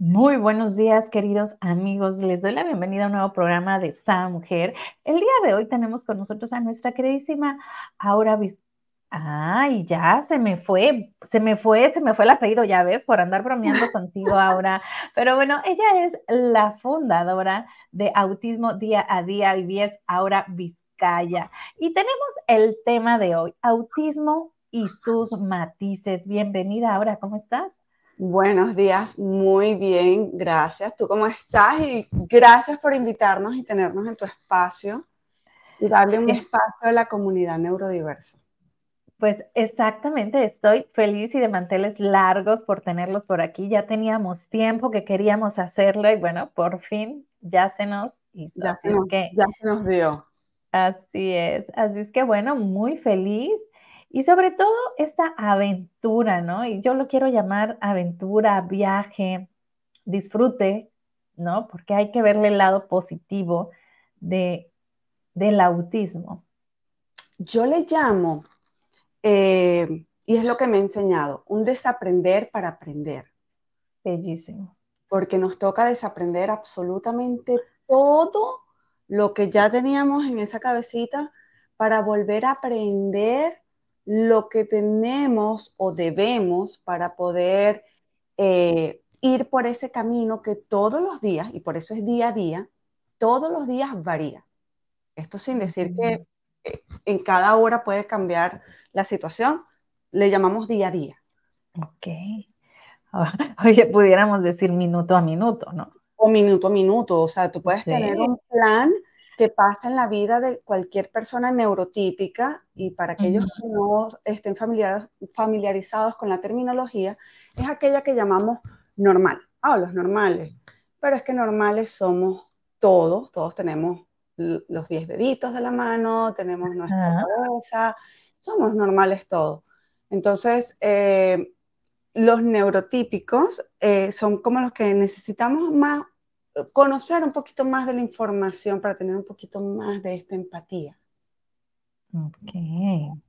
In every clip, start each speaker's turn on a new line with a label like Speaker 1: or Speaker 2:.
Speaker 1: Muy buenos días, queridos amigos. Les doy la bienvenida a un nuevo programa de Sa Mujer. El día de hoy tenemos con nosotros a nuestra queridísima Aura Viz. Ay, ya se me fue, se me fue, se me fue el apellido, ya ves, por andar bromeando contigo, Aura. Pero bueno, ella es la fundadora de Autismo Día a Día y es Aura Vizcaya. Y tenemos el tema de hoy, autismo y sus matices. Bienvenida, Aura, ¿cómo estás?
Speaker 2: Buenos días, muy bien, gracias. ¿Tú cómo estás? Y gracias por invitarnos y tenernos en tu espacio y darle un espacio a la comunidad neurodiversa.
Speaker 1: Pues exactamente, estoy feliz y de manteles largos por tenerlos por aquí. Ya teníamos tiempo que queríamos hacerlo y bueno, por fin ya se nos hizo.
Speaker 2: Ya, se nos, que, ya se nos dio.
Speaker 1: Así es, así es que bueno, muy feliz y sobre todo esta aventura, ¿no? Y yo lo quiero llamar aventura, viaje, disfrute, ¿no? Porque hay que verle el lado positivo de, del autismo.
Speaker 2: Yo le llamo, eh, y es lo que me he enseñado, un desaprender para aprender.
Speaker 1: Bellísimo.
Speaker 2: Porque nos toca desaprender absolutamente todo lo que ya teníamos en esa cabecita para volver a aprender lo que tenemos o debemos para poder eh, ir por ese camino que todos los días, y por eso es día a día, todos los días varía. Esto sin decir que eh, en cada hora puede cambiar la situación, le llamamos día a día.
Speaker 1: Ok. Oye, pudiéramos decir minuto a minuto, ¿no?
Speaker 2: O minuto a minuto, o sea, tú puedes tener un plan que pasa en la vida de cualquier persona neurotípica y para aquellos que no estén familiarizados con la terminología, es aquella que llamamos normal. Ah, los normales. Pero es que normales somos todos, todos tenemos los 10 deditos de la mano, tenemos nuestra cabeza, somos normales todos. Entonces, eh, los neurotípicos eh, son como los que necesitamos más conocer un poquito más de la información para tener un poquito más de esta empatía.
Speaker 1: Ok.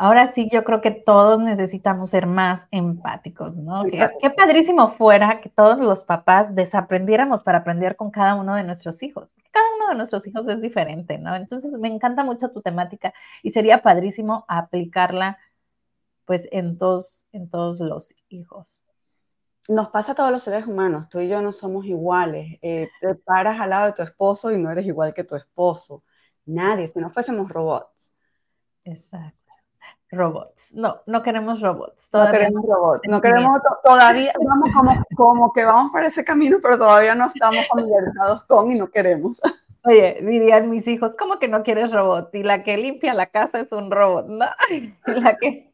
Speaker 1: Ahora sí, yo creo que todos necesitamos ser más empáticos, ¿no? Qué, padrísimo fuera que todos los papás desaprendiéramos para aprender con cada uno de nuestros hijos. Cada uno de nuestros hijos es diferente, ¿no? Entonces, me encanta mucho tu temática y sería padrísimo aplicarla, pues, en todos, en todos los hijos
Speaker 2: nos pasa a todos los seres humanos, tú y yo no somos iguales. Eh, te paras al lado de tu esposo y no eres igual que tu esposo. Nadie, si no fuésemos robots.
Speaker 1: Exacto. Robots. No, no queremos robots.
Speaker 2: no queremos robots. No queremos, todavía, vamos como, como que vamos por ese camino, pero todavía no estamos familiarizados con y no queremos.
Speaker 1: Oye, dirían mis hijos, ¿cómo que no quieres robot? Y la que limpia la casa es un robot, ¿no? la que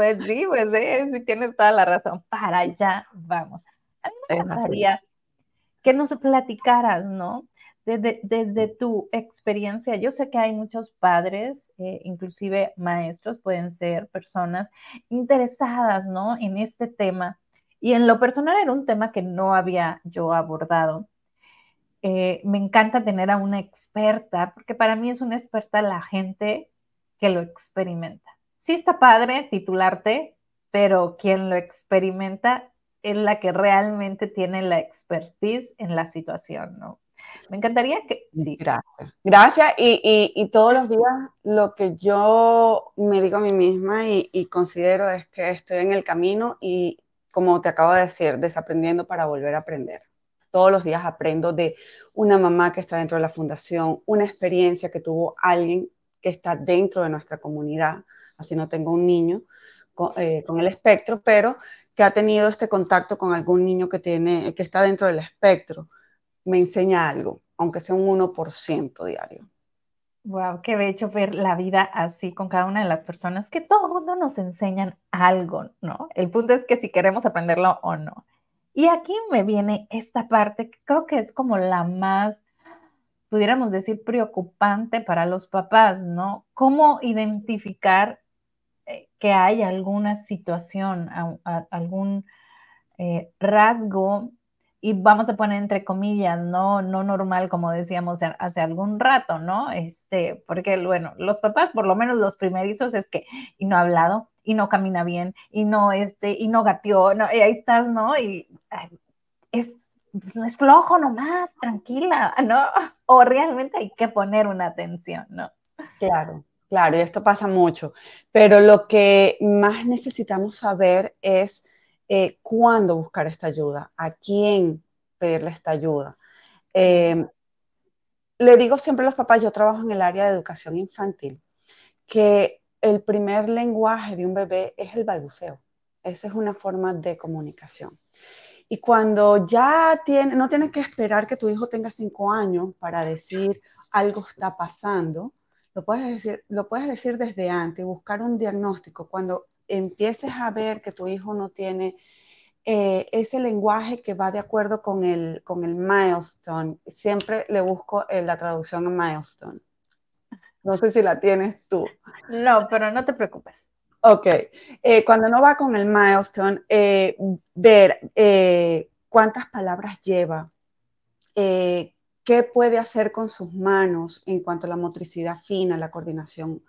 Speaker 1: pues sí, pues sí, sí tienes toda la razón. Para allá vamos. A mí me encantaría que nos platicaras, ¿no? Desde, desde, tu experiencia, yo sé que hay muchos padres, eh, inclusive maestros, pueden ser personas interesadas, ¿no? En este tema. Y en lo personal era un tema que no había yo abordado. Eh, me encanta tener a una experta, porque para mí es una experta la gente que lo experimenta sí está padre titularte, pero quien lo experimenta es la que realmente tiene la expertise en la situación, ¿no? Me encantaría que
Speaker 2: sí. Gracias. Gracias. Y, todos los días lo que yo me digo a mí misma y, y, considero es que estoy en el camino y, como te acabo de decir, desaprendiendo para volver a aprender. Todos los días aprendo de una mamá que está dentro de la fundación, una experiencia que tuvo alguien que está dentro de nuestra comunidad, así no tengo un niño eh, con, el espectro, pero que ha tenido este contacto con algún niño que, tiene, que está dentro del espectro, me enseña algo, aunque sea un 1% diario.
Speaker 1: Wow, qué bello ver la vida así con cada una de las personas, que todo el mundo nos enseñan algo, ¿no? El punto es que si queremos aprenderlo o no. Y aquí me viene esta parte que creo que es como la más pudiéramos decir, preocupante para los papás, ¿no? ¿Cómo identificar que hay alguna situación, algún eh, rasgo y vamos a poner entre comillas, no, no normal, como decíamos hace algún rato, ¿no? Este, porque, bueno, los papás, por lo menos los primerizos, es que, y no ha hablado, y no camina bien, y no, este, y no gateó, no, y ahí estás, ¿no? Y es, es flojo nomás, tranquila, ¿no? O realmente hay que poner una atención, ¿no?
Speaker 2: Claro, claro, y esto pasa mucho, pero lo que más necesitamos saber es eh, cuándo buscar esta ayuda, a quién pedirle esta ayuda. Eh, le digo siempre a los papás, yo trabajo en el área de educación infantil, que el primer lenguaje de un bebé es el balbuceo. Esa es una forma de comunicación. Y cuando ya tiene, no tienes que esperar que tu hijo tenga cinco años para decir algo está pasando, lo puedes decir, lo puedes decir desde antes, buscar un diagnóstico. Cuando empieces a ver que tu hijo no tiene eh, ese lenguaje que va de acuerdo con el, con el milestone, siempre le busco eh, la traducción a milestone. No sé si la tienes tú.
Speaker 1: No, pero no te preocupes.
Speaker 2: Ok. Eh, cuando no va con el milestone, ver cuántas palabras lleva, qué puede hacer con sus manos en cuanto a la motricidad fina, la coordinación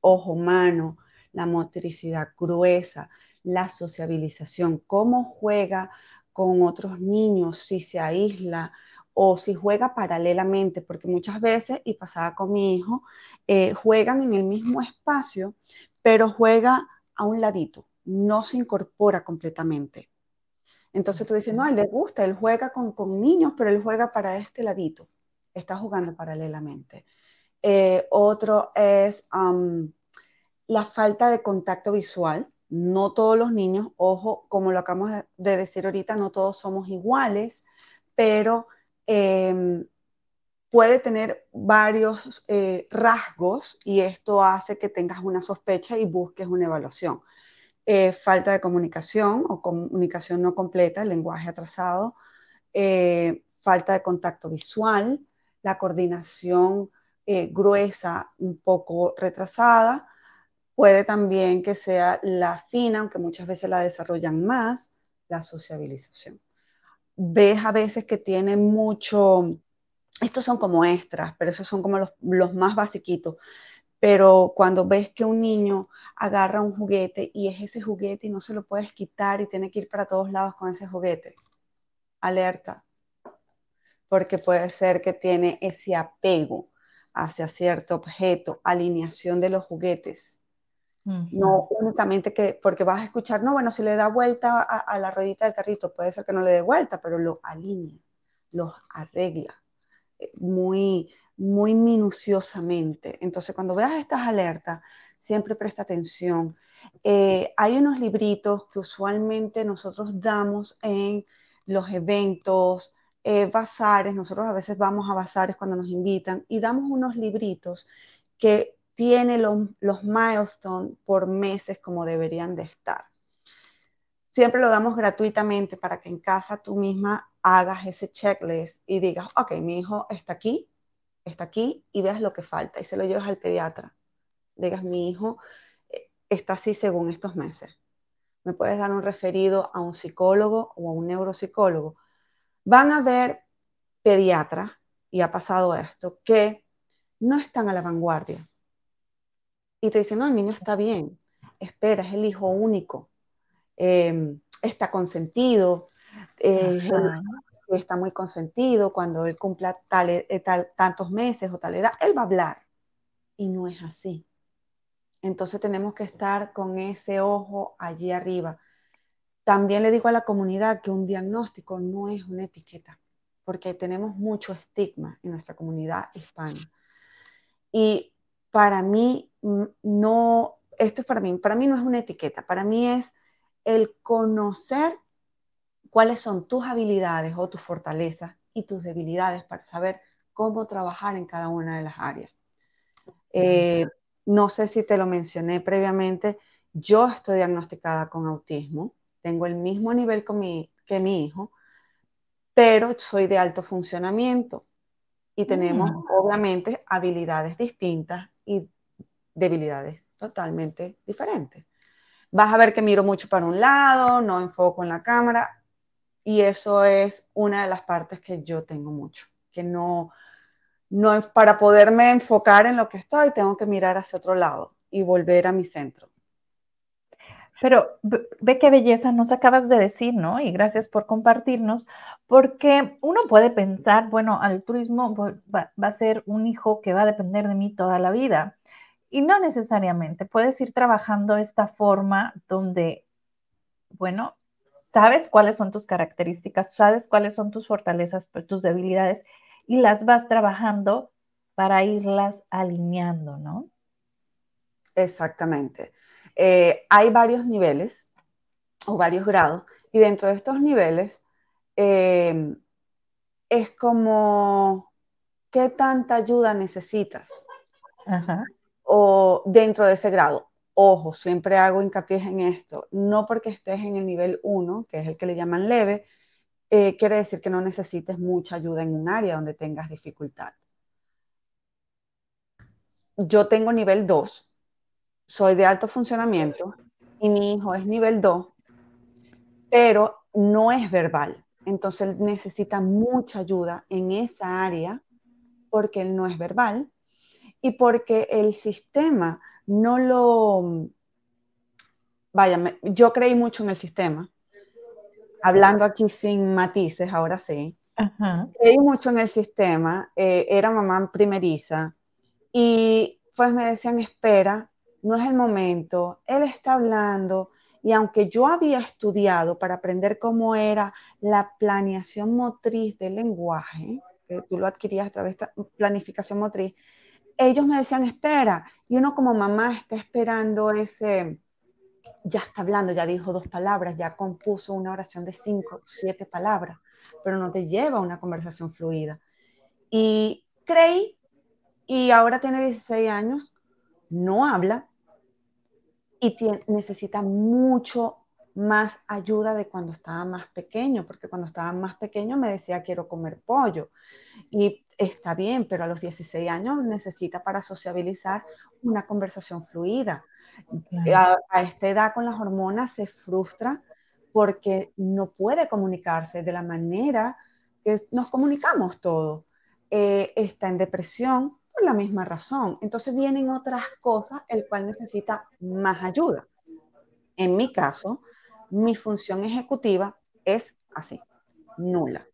Speaker 2: ojo-mano, la motricidad gruesa, la sociabilización, cómo juega con otros niños, si se aísla o si juega paralelamente, porque muchas veces, y pasaba con mi hijo, eh, juegan en el mismo espacio, pero juega a un ladito, no se incorpora completamente. Entonces tú dices, no, a él le gusta, él juega con, niños, pero él juega para este ladito, está jugando paralelamente. Eh, otro es la falta de contacto visual. No todos los niños, ojo, como lo acabamos de decir ahorita, no todos somos iguales, pero em, puede tener varios eh, rasgos y esto hace que tengas una sospecha y busques una evaluación. Eh, falta de comunicación o comunicación no completa, lenguaje atrasado, eh, falta de contacto visual, la coordinación gruesa un poco retrasada, Puede también que sea la fina, aunque muchas veces la desarrollan más, la sociabilización. Ves a veces que tiene mucho, estos son como extras, pero esos son como los, los más basiquitos. Pero cuando ves que un niño agarra un juguete y es ese juguete y no se lo puedes quitar y tiene que ir para todos lados con ese juguete, alerta, porque puede ser que tiene ese apego hacia cierto objeto, alineación de los juguetes. No únicamente que, porque vas a escuchar, no, bueno, si le da vuelta a, la ruedita del carrito, puede ser que no le dé vuelta, pero lo alinea, los arregla eh, muy, muy minuciosamente. Entonces, cuando veas estas alertas, siempre presta atención. Eh, hay unos libritos que usualmente nosotros damos en los eventos, eh, bazares, nosotros a veces vamos a bazares cuando nos invitan y damos unos libritos que tiene los, los milestones por meses como deberían de estar. Siempre lo damos gratuitamente para que en casa tú misma hagas ese checklist y digas, ok, mi hijo está aquí, está aquí y veas lo que falta y se lo llevas al pediatra. Digas, mi hijo eh, está así según estos meses. Me puedes dar un referido a un psicólogo o a un neuropsicólogo. Van a ver pediatras, y ha pasado esto, que no están a la vanguardia y te dicen, no, el niño está bien, espera, es el hijo único, em, está consentido, eh, está muy consentido, cuando él cumpla tal, eh, tal, tantos meses o tal edad, él va a hablar. Y no es así. Entonces tenemos que estar con ese ojo allí arriba. También le digo a la comunidad que un diagnóstico no es una etiqueta, porque tenemos mucho estigma en nuestra comunidad hispana. Y para mí no, esto es para mí, para mí no es una etiqueta, para mí es el conocer cuáles son tus habilidades o tus fortalezas y tus debilidades para saber cómo trabajar en cada una de las áreas. Eh, no sé si te lo mencioné previamente, yo estoy diagnosticada con autismo, tengo el mismo nivel que mi hijo, pero soy de alto funcionamiento y tenemos mm. obviamente habilidades distintas y debilidades totalmente diferentes. Vas a ver que miro mucho para un lado, no enfoco en la cámara Y eso es una de las partes que yo tengo mucho, que no, no para poderme enfocar en lo que estoy, tengo que mirar hacia otro lado y volver a mi centro.
Speaker 1: Pero ve qué belleza nos acabas de decir, ¿no? Y gracias por compartirnos, porque uno puede pensar, bueno, al turismo va, va, a ser un hijo que va a depender de mí toda la vida. Y no necesariamente, puedes ir trabajando esta forma donde, bueno, sabes cuáles son tus características, sabes cuáles son tus fortalezas, tus debilidades, y las vas trabajando para irlas alineando, ¿no?
Speaker 2: Exactamente. Eh, hay varios niveles o varios grados y dentro de estos niveles eh, es como qué tanta ayuda necesitas o dentro de ese grado. Ojo, siempre hago hincapié en esto, no porque estés en el nivel 1, que es el que le llaman leve, eh, quiere decir que no necesites mucha ayuda en un área donde tengas dificultad. Yo tengo nivel 2, soy de alto funcionamiento y mi hijo es nivel 2, pero no es verbal. Entonces él necesita mucha ayuda en esa área porque él no es verbal y porque el sistema no lo... Vaya, yo creí mucho en el sistema, hablando aquí sin matices, ahora sí. Creí mucho en el sistema, eh, era mamá primeriza y pues me decían, espera, no es el momento, él está hablando y aunque yo había estudiado para aprender cómo era la planeación motriz del lenguaje, que tú lo adquirías a través de planificación motriz, ellos me decían, espera, y uno como mamá está esperando ese, ya está hablando, ya dijo dos palabras, ya compuso una oración de cinco, siete palabras, pero no te lleva a una conversación fluida. Y creí, y ahora tiene 16 años, no habla, y necesita mucho más ayuda de cuando estaba más pequeño, porque cuando estaba más pequeño me decía quiero comer pollo. Y está bien, pero a los 16 años necesita para sociabilizar una conversación fluida. A, a, esta edad con las hormonas se frustra porque no puede comunicarse de la manera que nos comunicamos todos. Eh, está en depresión la misma razón. Entonces vienen otras cosas, el cual necesita más ayuda. En mi caso, mi función ejecutiva es así, nula,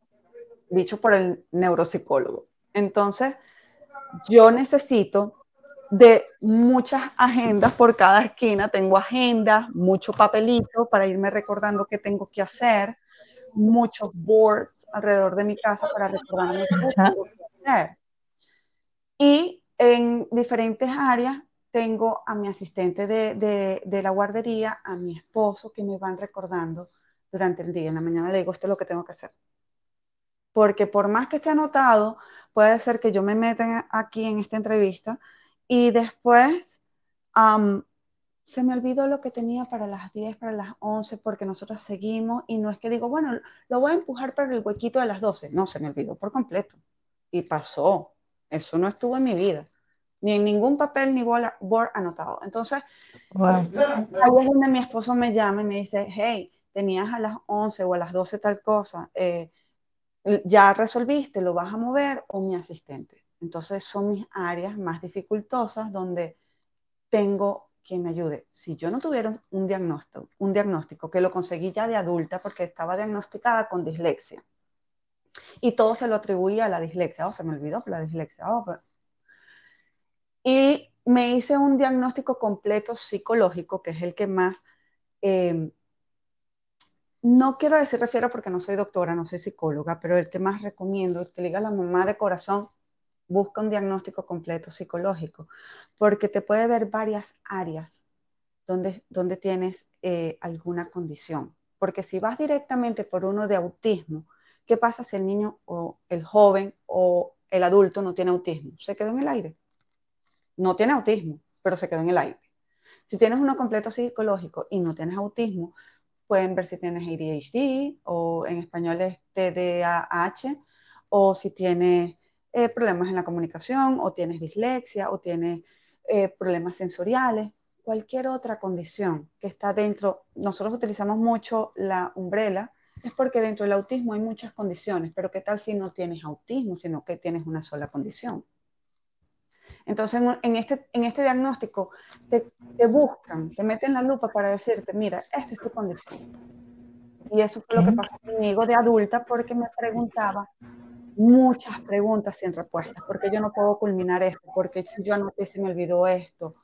Speaker 2: dicho por el neuropsicólogo. Entonces, yo necesito de muchas agendas por cada esquina. Tengo agendas, mucho papelito para irme recordando qué tengo que hacer, muchos boards alrededor de mi casa para recordarme qué tengo que hacer. Y en diferentes áreas tengo a mi asistente de, de, la guardería, a mi esposo, que me van recordando durante el día. En la mañana le digo, esto es lo que tengo que hacer. Porque por más que esté anotado, puede ser que yo me meta aquí en esta entrevista y después se me olvidó lo que tenía para las 10, para las 11, porque nosotros seguimos y no es que digo, bueno, lo voy a empujar para el huequito de las 12. No, se me olvidó por completo. Y pasó. Eso no estuvo en mi vida, ni en ningún papel ni board anotado. Entonces, ahí es donde mi esposo me llama y me dice, hey, tenías a las 11 o a las 12 tal cosa, eh, ya resolviste, lo vas a mover o mi asistente. Entonces son mis áreas más dificultosas donde tengo quien me ayude. Si yo no tuviera un diagnóstico, un diagnóstico que lo conseguí ya de adulta porque estaba diagnosticada con dislexia, y todo se lo atribuía a la dislexia. Oh, se me olvidó la dislexia. Oh, y me hice un diagnóstico completo psicológico, que es el que más, em, no quiero decir refiero porque no soy doctora, no soy psicóloga, pero el que más recomiendo, es que le diga la mamá de corazón, busca un diagnóstico completo psicológico, porque te puede ver varias áreas donde, donde tienes eh, alguna condición. Porque si vas directamente por uno de autismo, ¿Qué pasa si el niño o el joven o el adulto no tiene autismo? Se quedó en el aire. No tiene autismo, pero se quedó en el aire. Si tienes uno completo psicológico y no tienes autismo, pueden ver si tienes ADHD o en español es TDAH o si tienes eh, problemas en la comunicación o tienes dislexia o tienes eh, problemas sensoriales, cualquier otra condición que está dentro. Nosotros utilizamos mucho la umbrella es porque dentro del autismo hay muchas condiciones, pero ¿qué tal si no tienes autismo, sino que tienes una sola condición? Entonces, en este, en este diagnóstico te, te buscan, te meten la lupa para decirte, mira, esta es tu condición. Y eso fue lo que pasó conmigo de adulta porque me preguntaba muchas preguntas sin respuestas, porque yo no puedo culminar esto, porque si yo anoté se me olvidó esto,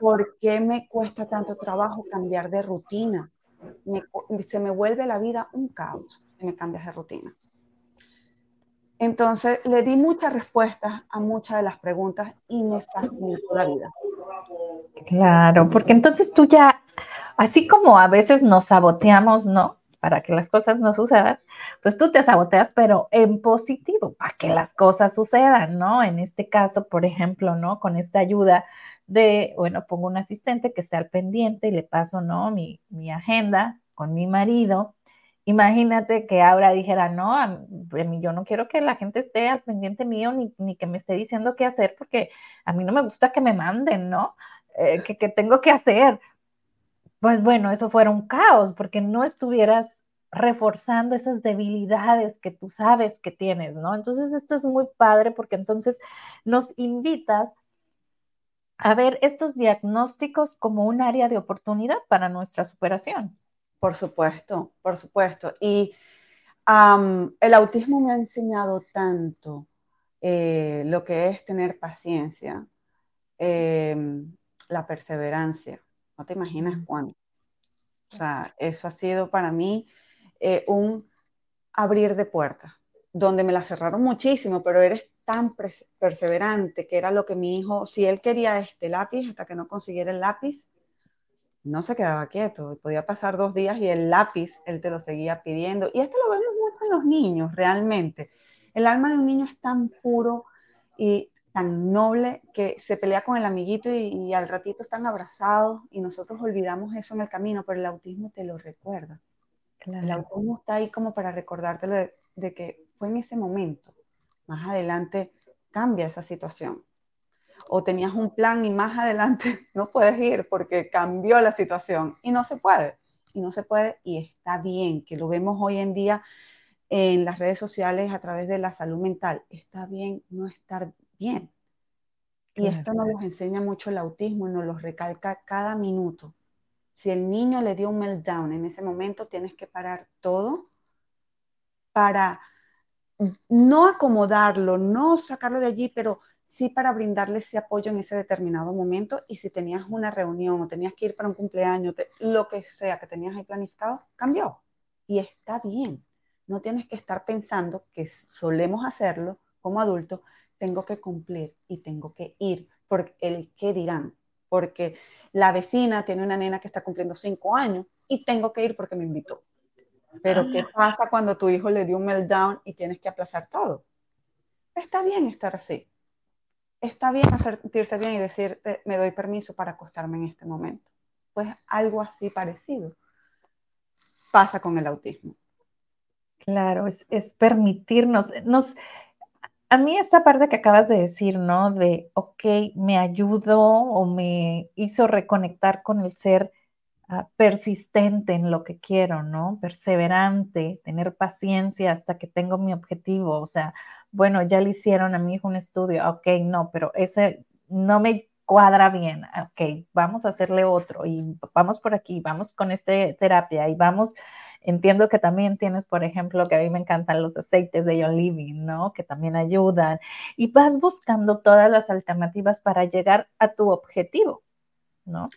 Speaker 2: ¿por qué me cuesta tanto trabajo cambiar de rutina? se me vuelve la vida un caos si me cambias de rutina. Entonces le di muchas respuestas a muchas de las preguntas y me facilitó la vida.
Speaker 1: Claro, porque entonces tú ya, así como a veces nos saboteamos, ¿no? Para que las cosas no sucedan, pues tú te saboteas, pero en positivo, para que las cosas sucedan, ¿no? En este caso, por ejemplo, ¿no? Con esta ayuda de, bueno, pongo un asistente que esté al pendiente y le paso, ¿no? Mi, mi agenda con mi marido Imagínate que ahora dijera, no, mí, yo no quiero que la gente esté al pendiente mío ni, que me esté diciendo qué hacer, porque a mí no me gusta que me manden, ¿no? Eh, que tengo que hacer. Pues bueno, eso fuera un caos, porque no estuvieras reforzando esas debilidades que tú sabes que tienes, ¿no? Entonces esto es muy padre porque entonces nos invitas a ver estos diagnósticos como un área de oportunidad para nuestra superación.
Speaker 2: Por supuesto, por supuesto. Y el autismo me ha enseñado tanto eh, lo que es tener paciencia, em, la perseverancia. No te imaginas cuánto. O sea, eso ha sido para mí eh, un abrir de puertas, donde me la cerraron muchísimo, pero eres tan perseverante que era lo que mi hijo, si él quería este lápiz hasta que no consiguiera el lápiz, no se quedaba quieto. Podía pasar dos días y el lápiz él te lo seguía pidiendo. Y esto lo vemos mucho en los niños, realmente. El alma de un niño es tan puro y tan noble que se pelea con el amiguito y, al ratito están abrazados y nosotros olvidamos eso en el camino, pero el autismo te lo recuerda. El autismo está ahí como para recordarte de, de que fue en ese momento. Más adelante cambia esa situación o tenías un plan y más adelante no puedes ir porque cambió la situación y no se puede, y no se puede y está bien, que lo vemos hoy en día en las redes sociales a través de la salud mental, está bien no estar bien. Y esto nos lo enseña mucho el autismo y nos lo recalca cada minuto. Si el niño le dio un meltdown en ese momento, tienes que parar todo para no acomodarlo, no sacarlo de allí, pero sí para brindarle ese apoyo en ese determinado momento y si tenías una reunión o tenías que ir para un cumpleaños, lo que sea que tenías ahí planificado, cambió. Y está bien. No tienes que estar pensando que solemos hacerlo como adultos, tengo que cumplir y tengo que ir por el qué dirán. Porque la vecina tiene una nena que está cumpliendo cinco años y tengo que ir porque me invitó. Pero ¿qué ah. pasa cuando tu hijo le dio un meltdown y tienes que aplazar todo? Está bien estar así está bien sentirse bien y decirte, me doy permiso para acostarme en este momento. Pues algo así parecido pasa con el autismo.
Speaker 1: Claro, es, permitirnos, nos, a mí esta parte que acabas de decir, ¿no? De, ok, me ayudó o me hizo reconectar con el ser ah, persistente en lo que quiero, ¿no? Perseverante, tener paciencia hasta que tengo mi objetivo, o sea, bueno, ya le hicieron a mi hijo un estudio, ok, no, pero ese no me cuadra bien, ok, vamos a hacerle otro y vamos por aquí, vamos con esta terapia y vamos, entiendo que también tienes, por ejemplo, que a mí me encantan los aceites de John Living, ¿no? Que también ayudan y vas buscando todas las alternativas para llegar a tu objetivo, ¿no?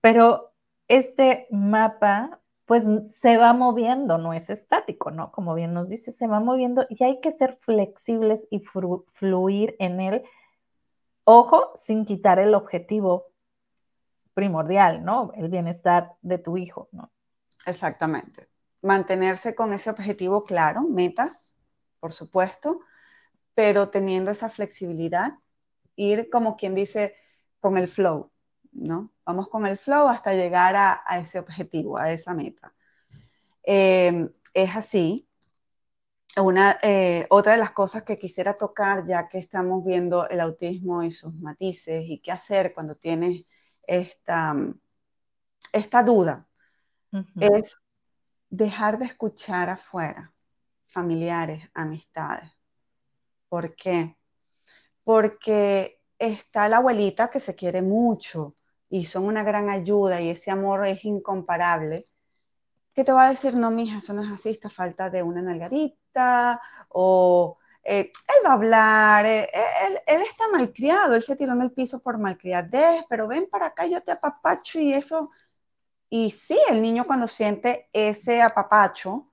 Speaker 1: Pero este mapa pues se va moviendo, no es estático, ¿no? Como bien nos dice, se va moviendo y hay que ser flexibles y fluir en él. Ojo, sin quitar el objetivo primordial, ¿no? El bienestar de tu hijo, ¿no?
Speaker 2: Exactamente. Mantenerse con ese objetivo claro, metas, por supuesto, pero teniendo esa flexibilidad, ir como quien dice, con el flow, ¿no? Vamos con el flow hasta llegar a, ese objetivo, a esa meta. Em, es así. Una, eh, otra de las cosas que quisiera tocar, ya que estamos viendo el autismo y sus matices y qué hacer cuando tienes esta, esta duda, es dejar de escuchar afuera, familiares, amistades. ¿Por qué? Porque está la abuelita que se quiere mucho y son una gran ayuda y ese amor es incomparable, que te va a decir, no, mija, eso no es así, está falta de una nalgadita o eh, él va a hablar, eh, él, él, está malcriado, él se tiró en el piso por malcriadez, pero ven para acá, yo te apapacho y eso. Y sí, el niño cuando siente ese apapacho,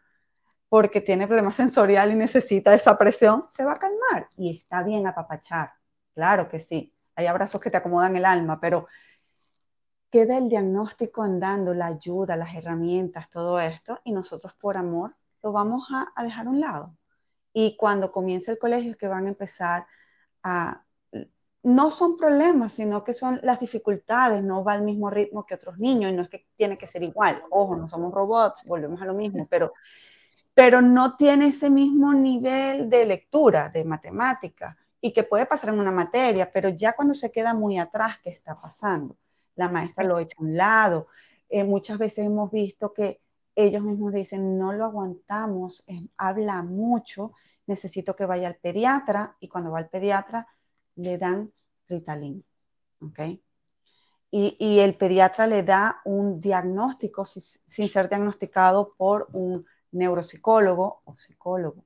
Speaker 2: porque tiene problema sensorial y necesita esa presión, se va a calmar. Y está bien apapachar, claro que sí. Hay abrazos que te acomodan el alma, pero queda el diagnóstico andando, la ayuda, las herramientas, todo esto, y nosotros por amor lo vamos a, a dejar a un lado. Y cuando comience el colegio es que van a empezar a... No son problemas, sino que son las dificultades, no va al mismo ritmo que otros niños y no es que tiene que ser igual. Ojo, no somos robots, volvemos a lo mismo, pero, pero no tiene ese mismo nivel de lectura, de matemática, y que puede pasar en una materia, pero ya cuando se queda muy atrás, ¿qué está pasando? La maestra lo echa a un lado. Eh, muchas veces hemos visto que ellos mismos dicen, no lo aguantamos, habla mucho, necesito que vaya al pediatra y cuando va al pediatra le dan Ritalin. Y, el pediatra le da un diagnóstico sin, ser diagnosticado por un neuropsicólogo o psicólogo,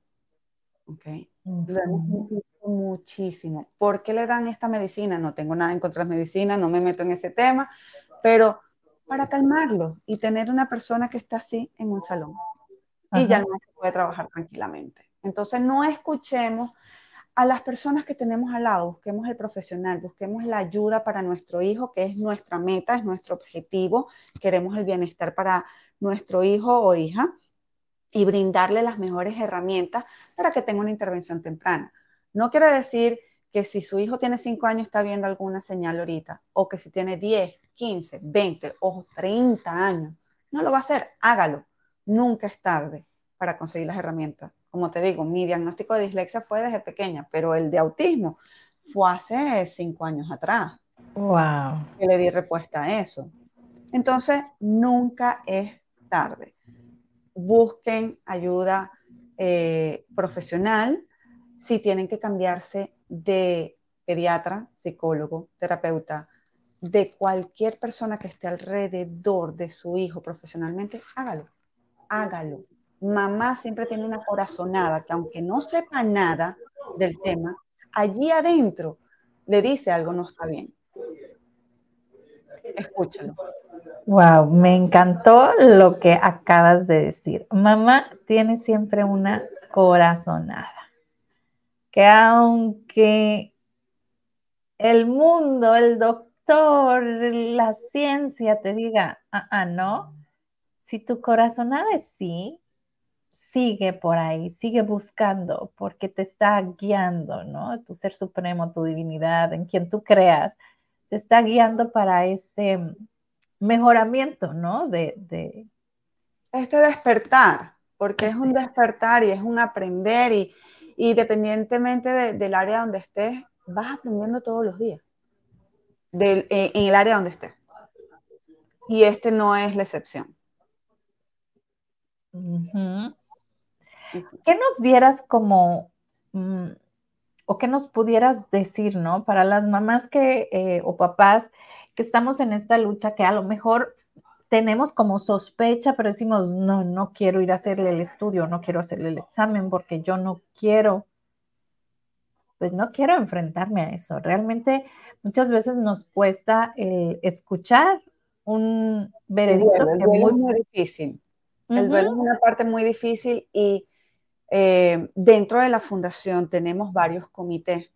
Speaker 2: ¿ok? Lo hemos visto muchísimo. ¿Por qué le dan esta medicina? No tengo nada en contra de las medicinas, no me meto en ese tema, pero para calmarlo y tener una persona que está así en un salón. Y ya no se puede trabajar tranquilamente. Entonces no escuchemos a las personas que tenemos al lado, busquemos el profesional, busquemos la ayuda para nuestro hijo, que es nuestra meta, es nuestro objetivo. Queremos el bienestar para nuestro hijo o hija y brindarle las mejores herramientas para que tenga una intervención temprana. No quiere decir que si su hijo tiene 5 años está viendo alguna señal ahorita, o que si tiene 10, 15, 20 o 30 años, no lo va a hacer, hágalo. Nunca es tarde para conseguir las herramientas. Como te digo, mi diagnóstico de dislexia fue desde pequeña, pero el de autismo fue hace 5 años atrás.
Speaker 1: Wow.
Speaker 2: Que le di respuesta a eso. Entonces, nunca es tarde. Busquen ayuda eh, profesional si tienen que cambiarse de pediatra, psicólogo, terapeuta, de cualquier persona que esté alrededor de su hijo profesionalmente, hágalo, hágalo. Mamá siempre tiene una corazonada que aunque no sepa nada del tema, allí adentro le dice algo no está bien. Escúchalo.
Speaker 1: Wow, me encantó lo que acabas de decir. Mamá tiene siempre una corazonada que aunque el mundo, el doctor, la ciencia te diga, ah, ah, no, si tu corazonada es sí, sigue por ahí, sigue buscando, porque te está guiando, ¿no? Tu ser supremo, tu divinidad, en quien tú creas, te está guiando para este mejoramiento, ¿no? De, de...
Speaker 2: Este despertar, porque es un despertar y es un aprender y, y dependientemente del área donde estés, vas aprendiendo todos los días, del, en, el área donde estés. Y este no es la excepción.
Speaker 1: ¿Qué nos dieras como, mm, o qué nos pudieras decir, ¿no? Para las mamás que, eh, o papás que estamos en esta lucha, que a lo mejor tenemos como sospecha, pero decimos, no, no quiero ir a hacerle el estudio, no quiero hacerle el examen porque yo no quiero, pues no quiero enfrentarme a eso. Realmente muchas veces nos cuesta el escuchar un veredicto.
Speaker 2: El duelo, es muy difícil. El duelo es una parte muy difícil y eh, dentro de la fundación tenemos varios comités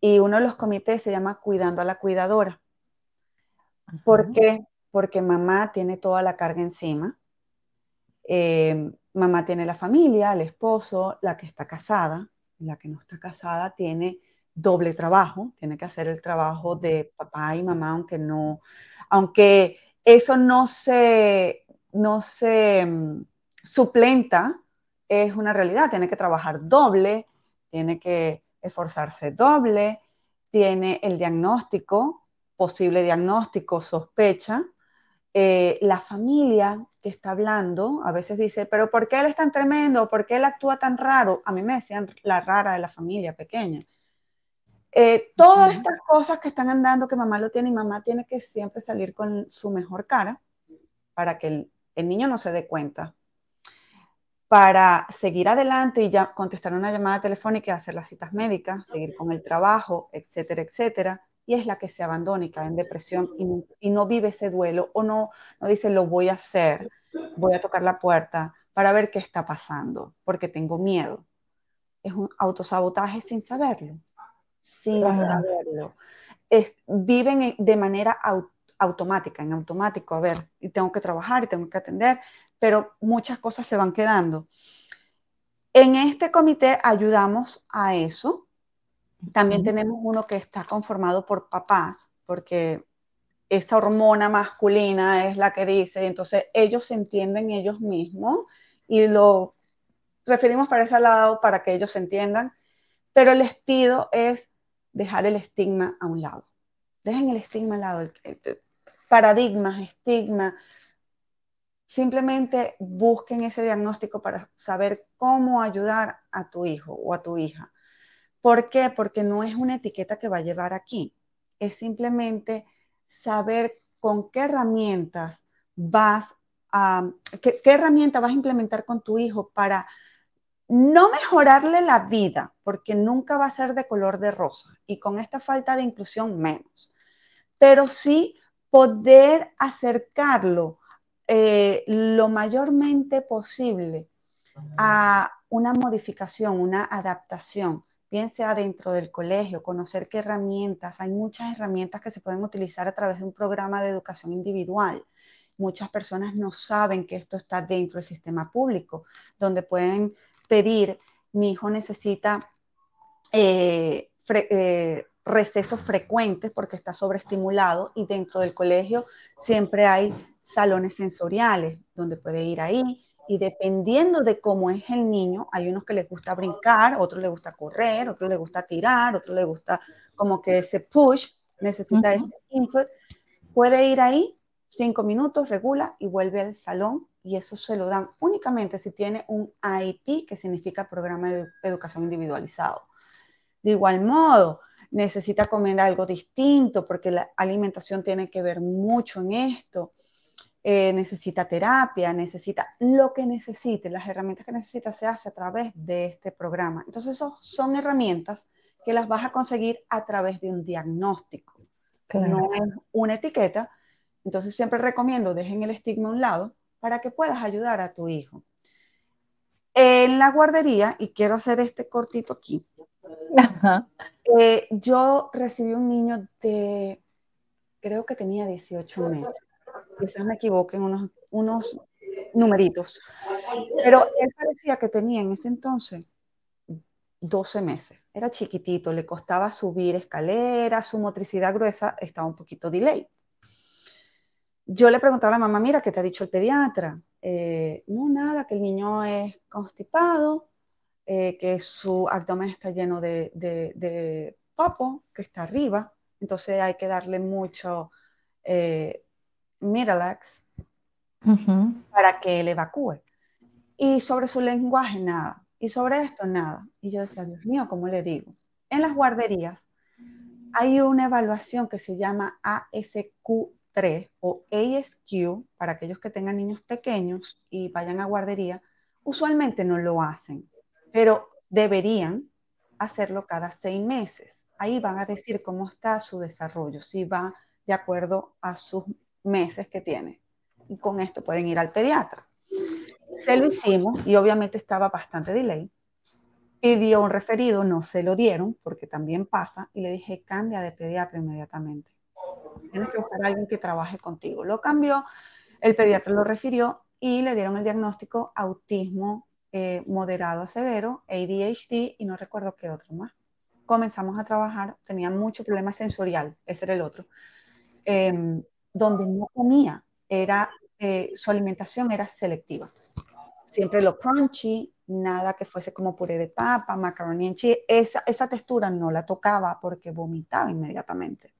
Speaker 2: y uno de los comités se llama Cuidando a la Cuidadora. ¿Por qué? porque mamá tiene toda la carga encima. Eh, mamá tiene la familia, el esposo, la que está casada, la que no está casada tiene doble trabajo, tiene que hacer el trabajo de papá y mamá, aunque no, aunque eso no se, no se mm, suplenta, es una realidad, tiene que trabajar doble, tiene que esforzarse doble, tiene el diagnóstico, posible diagnóstico, sospecha, eh, la familia que está hablando, a veces dice, pero ¿por qué él es tan tremendo? ¿Por qué él actúa tan raro? A mí me decían la rara de la familia pequeña. Eh, todas estas cosas que están andando, que mamá lo tiene y mamá tiene que siempre salir con su mejor cara para que el, el niño no se dé cuenta. Para seguir adelante y ya contestar una llamada telefónica, hacer las citas médicas, seguir con el trabajo, etcétera, etcétera y es la que se abandona y cae en depresión y, no vive ese duelo o no, no dice lo voy a hacer, voy a tocar la puerta para ver qué está pasando, porque tengo miedo. Es un autosabotaje sin saberlo, sin saberlo. viven de manera automática, en automático, a ver, y tengo que trabajar y tengo que atender, pero muchas cosas se van quedando. En este comité ayudamos a eso, también tenemos uno que está conformado por papás, porque esa hormona masculina es la que dice, entonces ellos se entienden ellos mismos y lo referimos para ese lado para que ellos se entiendan, pero les pido es dejar el estigma a un lado. Dejen el estigma a un lado, paradigmas, estigma. Simplemente busquen ese diagnóstico para saber cómo ayudar a tu hijo o a tu hija. ¿Por qué? Porque no es una etiqueta que va a llevar aquí. Es simplemente saber con qué herramientas vas a, qué, herramienta vas a implementar con tu hijo para no mejorarle la vida, porque nunca va a ser de color de rosa y con esta falta de inclusión menos, pero sí poder acercarlo eh, lo mayormente posible a una modificación, una adaptación bien sea dentro del colegio, conocer qué herramientas, hay muchas herramientas que se pueden utilizar a través de un programa de educación individual. Muchas personas no saben que esto está dentro del sistema público, donde pueden pedir, mi hijo necesita eh, eh, recesos frecuentes porque está sobreestimulado y dentro del colegio siempre hay salones sensoriales donde puede ir ahí, y dependiendo de cómo es el niño, hay unos que les gusta brincar, otros les gusta correr, otros les gusta tirar, otros les gusta como que ese push, necesita ese input, puede ir ahí cinco minutos, regula y vuelve al salón y eso se lo dan únicamente si tiene un IEP, que significa Programa de Educación Individualizado. De igual modo, necesita comer algo distinto porque la alimentación tiene que ver mucho en esto. Eh, necesita terapia, necesita lo que necesite, las herramientas que necesita se hace a través de este programa. Entonces, son herramientas que las vas a conseguir a través de un diagnóstico, no es una etiqueta. Entonces, siempre recomiendo, dejen el estigma a un lado para que puedas ayudar a tu hijo. En la guardería, y quiero hacer este cortito aquí, eh, yo recibí un niño de, creo que tenía 18 meses quizás me equivoquen unos, unos numeritos, pero él parecía que tenía en ese entonces 12 meses. Era chiquitito, le costaba subir escaleras, su motricidad gruesa estaba un poquito delay. Yo le preguntaba a la mamá, mira, ¿qué te ha dicho el pediatra? Eh, no, nada, que el niño es constipado, eh, que su abdomen está lleno de, de, papo, que está arriba, entonces hay que darle mucho eh, Miralax para que él evacúe. Y sobre su lenguaje, nada. Y sobre esto, nada. Y yo decía, Dios mío, ¿cómo le digo? En las guarderías hay una evaluación que se llama ASQ3 o ASQ para aquellos que tengan niños pequeños y vayan a guardería. Usualmente no lo hacen, pero deberían hacerlo cada seis meses. Ahí van a decir cómo está su desarrollo, si va de acuerdo a sus meses que tiene. Y con esto pueden ir al pediatra. Se lo hicimos y obviamente estaba bastante delay. Pidió un referido, no se lo dieron porque también pasa y le dije cambia de pediatra inmediatamente. Tienes que buscar a alguien que trabaje contigo. Lo cambió, el pediatra lo refirió y le dieron el diagnóstico autismo eh, moderado a severo, ADHD y no recuerdo qué otro más. Comenzamos a trabajar, tenía mucho problema sensorial, ese era el otro. Em, donde no comía, era, eh, su alimentación era selectiva. Siempre lo crunchy, nada que fuese como puré de papa, macaroni en cheese, esa, esa textura no la tocaba porque vomitaba inmediatamente.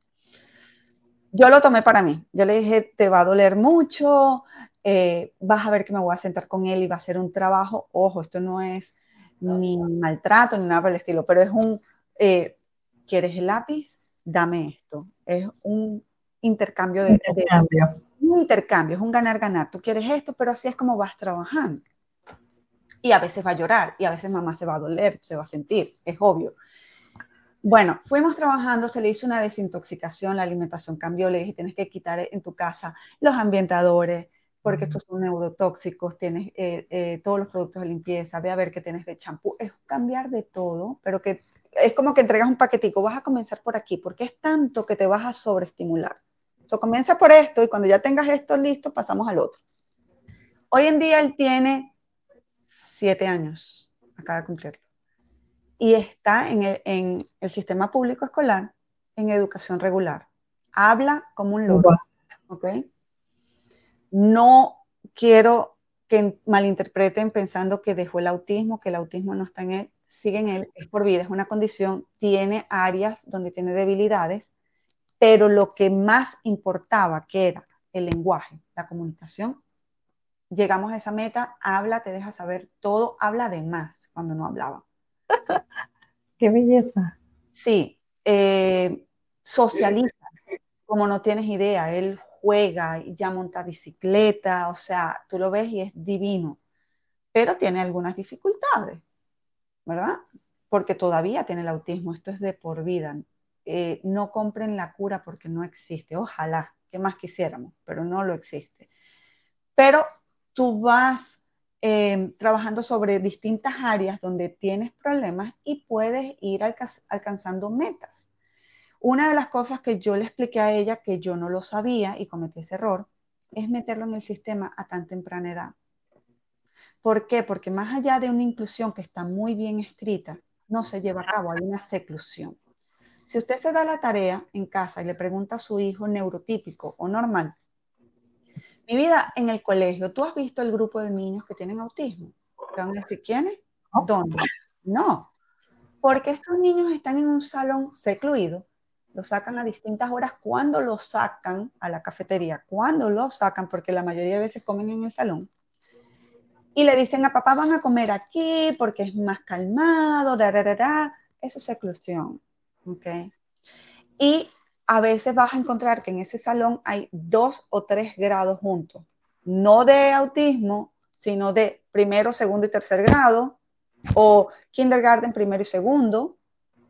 Speaker 2: Yo lo tomé para mí. Yo le dije, te va a doler mucho, eh, vas a ver que me voy a sentar con él y va a hacer un trabajo. Ojo, esto no es ni maltrato ni nada por el estilo, pero es un, eh, ¿quieres el lápiz? Dame esto. Es un intercambio de, intercambio. un intercambio, es un ganar-ganar. Tú quieres esto, pero así es como vas trabajando. Y a veces va a llorar, y a veces mamá se va a doler, se va a sentir, es obvio. Bueno, fuimos trabajando, se le hizo una desintoxicación, la alimentación cambió, le dije, tienes que quitar en tu casa los ambientadores, porque estos son neurotóxicos, tienes eh, eh, todos los productos de limpieza, ve a ver qué tienes de champú, es cambiar de todo, pero que es como que entregas un paquetico, vas a comenzar por aquí, porque es tanto que te vas a sobreestimular. So, comienza por esto y cuando ya tengas esto listo, pasamos al otro. Hoy en día él tiene siete años, acaba de cumplirlo, y está en el, en el sistema público escolar en educación regular. Habla como un loro, ¿ok? No quiero que malinterpreten pensando que dejó el autismo, que el autismo no está en él, sigue en él, es por vida, es una condición, tiene áreas donde tiene debilidades, pero lo que más importaba, que era el lenguaje, la comunicación, llegamos a esa meta, habla, te deja saber todo, habla de más cuando no hablaba.
Speaker 1: Qué belleza.
Speaker 2: Sí, eh, socializa, como no tienes idea, él juega y ya monta bicicleta, o sea, tú lo ves y es divino, pero tiene algunas dificultades, ¿verdad? Porque todavía tiene el autismo, esto es de por vida. Eh, no compren la cura porque no existe, ojalá, que más quisiéramos, pero no lo existe. Pero tú vas eh, trabajando sobre distintas áreas donde tienes problemas y puedes ir alcanzando metas. Una de las cosas que yo le expliqué a ella que yo no lo sabía y cometí ese error es meterlo en el sistema a tan temprana edad. ¿Por qué? Porque más allá de una inclusión que está muy bien escrita, no se lleva a cabo, hay una seclusión. Si usted se da la tarea en casa y le pregunta a su hijo neurotípico o normal, mi vida en el colegio, ¿tú has visto el grupo de niños que tienen autismo? ¿Te van a decir quiénes? ¿Dónde? No, porque estos niños están en un salón secluido lo sacan a distintas horas cuando lo sacan a la cafetería, cuando lo sacan, porque la mayoría de veces comen en el salón. Y le dicen a papá, van a comer aquí porque es más calmado, da, da, da, Eso es seclusión. ¿Ok? Y a veces vas a encontrar que en ese salón hay dos o tres grados juntos. No de autismo, sino de primero, segundo y tercer grado, o kindergarten primero y segundo,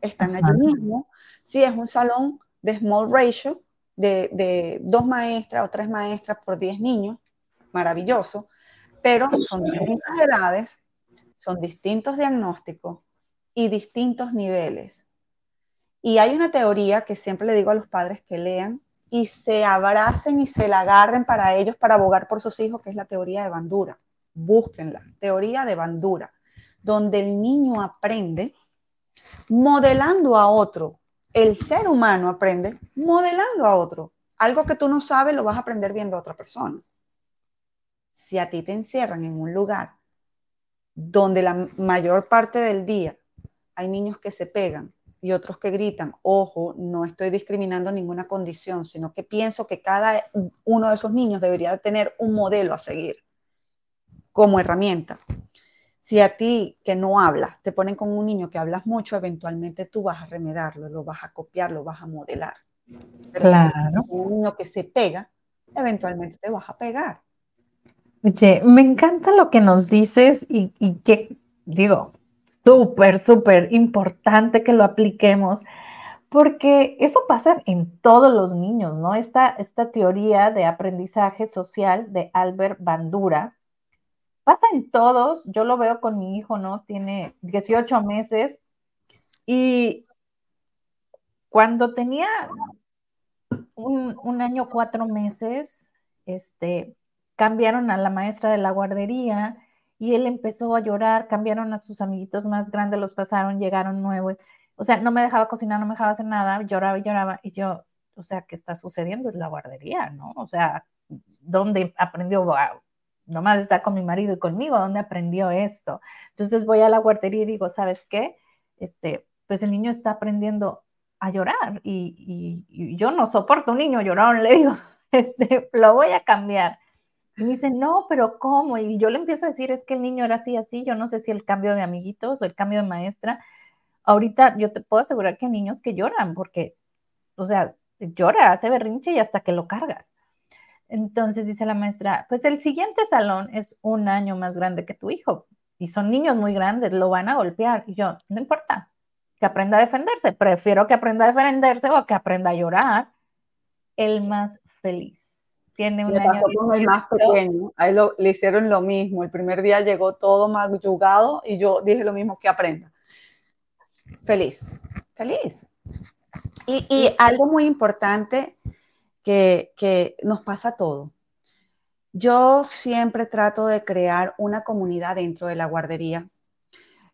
Speaker 2: están allí mismo si es un salón de small ratio, de, dos maestras o tres maestras por diez niños, maravilloso, pero son distintas edades, son distintos diagnósticos y distintos niveles. Y hay una teoría que siempre le digo a los padres que lean y se abracen y se la agarren para ellos para abogar por sus hijos, que es la teoría de Bandura. Búsquenla, teoría de Bandura, donde el niño aprende modelando a otro el ser humano aprende modelando a otro. Algo que tú no sabes lo vas a aprender viendo a otra persona. Si a ti te encierran en un lugar donde la mayor parte del día hay niños que se pegan y otros que gritan, ojo, no estoy discriminando ninguna condición, sino que pienso que cada uno de esos niños debería tener un modelo a seguir como herramienta si a ti que no hablas te ponen con un niño que hablas mucho, eventualmente tú vas a remedarlo, lo vas a copiar, lo vas a modelar.
Speaker 1: claro.
Speaker 2: un niño que se pega, eventualmente te vas a pegar.
Speaker 1: Oye, me encanta lo que nos dices y, y que, digo, súper, súper importante que lo apliquemos, porque eso pasa en todos los niños, ¿no? Esta, esta teoría de aprendizaje social de Albert Bandura, pasa en todos, yo lo veo con mi hijo, ¿no? Tiene 18 meses y cuando tenía un, año, cuatro meses, este, cambiaron a la maestra de la guardería y él empezó a llorar, cambiaron a sus amiguitos más grandes, los pasaron, llegaron nuevos. O sea, no me dejaba cocinar, no me dejaba hacer nada, lloraba y lloraba. Y yo, o sea, ¿qué está sucediendo? Es la guardería, ¿no? O sea, ¿dónde aprendió? nomás está con mi marido y conmigo, ¿dónde aprendió esto? Entonces voy a la guardería y digo, ¿sabes qué? Este, pues el niño está aprendiendo a llorar y, yo no soporto un niño llorón, le digo, este, lo voy a cambiar. Y me dice, no, pero ¿cómo? Y yo le empiezo a decir, es que el niño era así, así, yo no sé si el cambio de amiguitos o el cambio de maestra. Ahorita yo te puedo asegurar que hay niños que lloran porque, o sea, llora, hace berrinche y hasta que lo cargas. Entonces dice la maestra, pues el siguiente salón es un año más grande que tu hijo y son niños muy grandes, lo van a golpear. Y yo, no importa, que aprenda a defenderse. Prefiero que aprenda a defenderse o que aprenda a llorar. El más feliz. Tiene un año.
Speaker 2: el más pequeño. Ahí le hicieron lo mismo. El primer día llegó todo magullugado y yo dije lo mismo, que aprenda. Feliz, feliz. Y, y algo muy importante que, que nos pasa todo. Yo siempre trato de crear una comunidad dentro de la guardería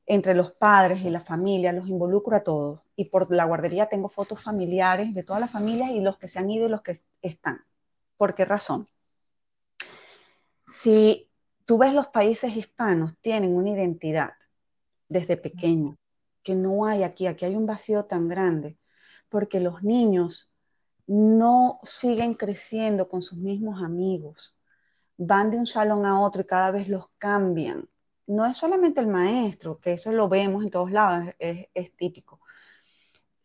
Speaker 2: entre los padres y la familia, los involucro a todos. Y por la guardería tengo fotos familiares de todas las familias y los que se han ido y los que están. ¿Por qué razón? Si tú ves los países hispanos, tienen una identidad desde pequeño, que no hay aquí, aquí hay un vacío tan grande, porque los niños no siguen creciendo con sus mismos amigos, van de un salón a otro y cada vez los cambian no es solamente el maestro, que eso lo vemos en todos lados, es, típico.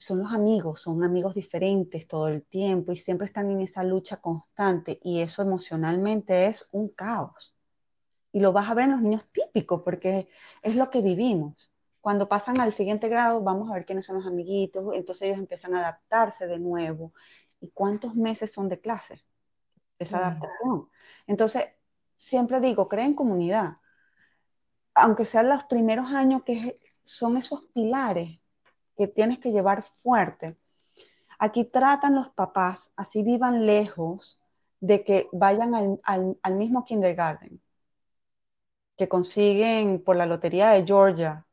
Speaker 2: Son los amigos, son amigos diferentes todo el tiempo y siempre están en esa lucha constante y eso emocionalmente es un caos. Y lo vas a ver en los niños típicos porque es lo que vivimos. Cuando pasan al siguiente grado, vamos a ver quiénes son los amiguitos, entonces ellos empiezan a adaptarse de nuevo. ¿Y cuántos meses son de clase? Esa adaptación. Entonces, siempre digo, creen comunidad aunque sean los primeros años que son esos pilares que tienes que llevar fuerte, aquí tratan los papás, así vivan lejos, de que vayan al, mismo kindergarten que consiguen por la lotería de Georgia,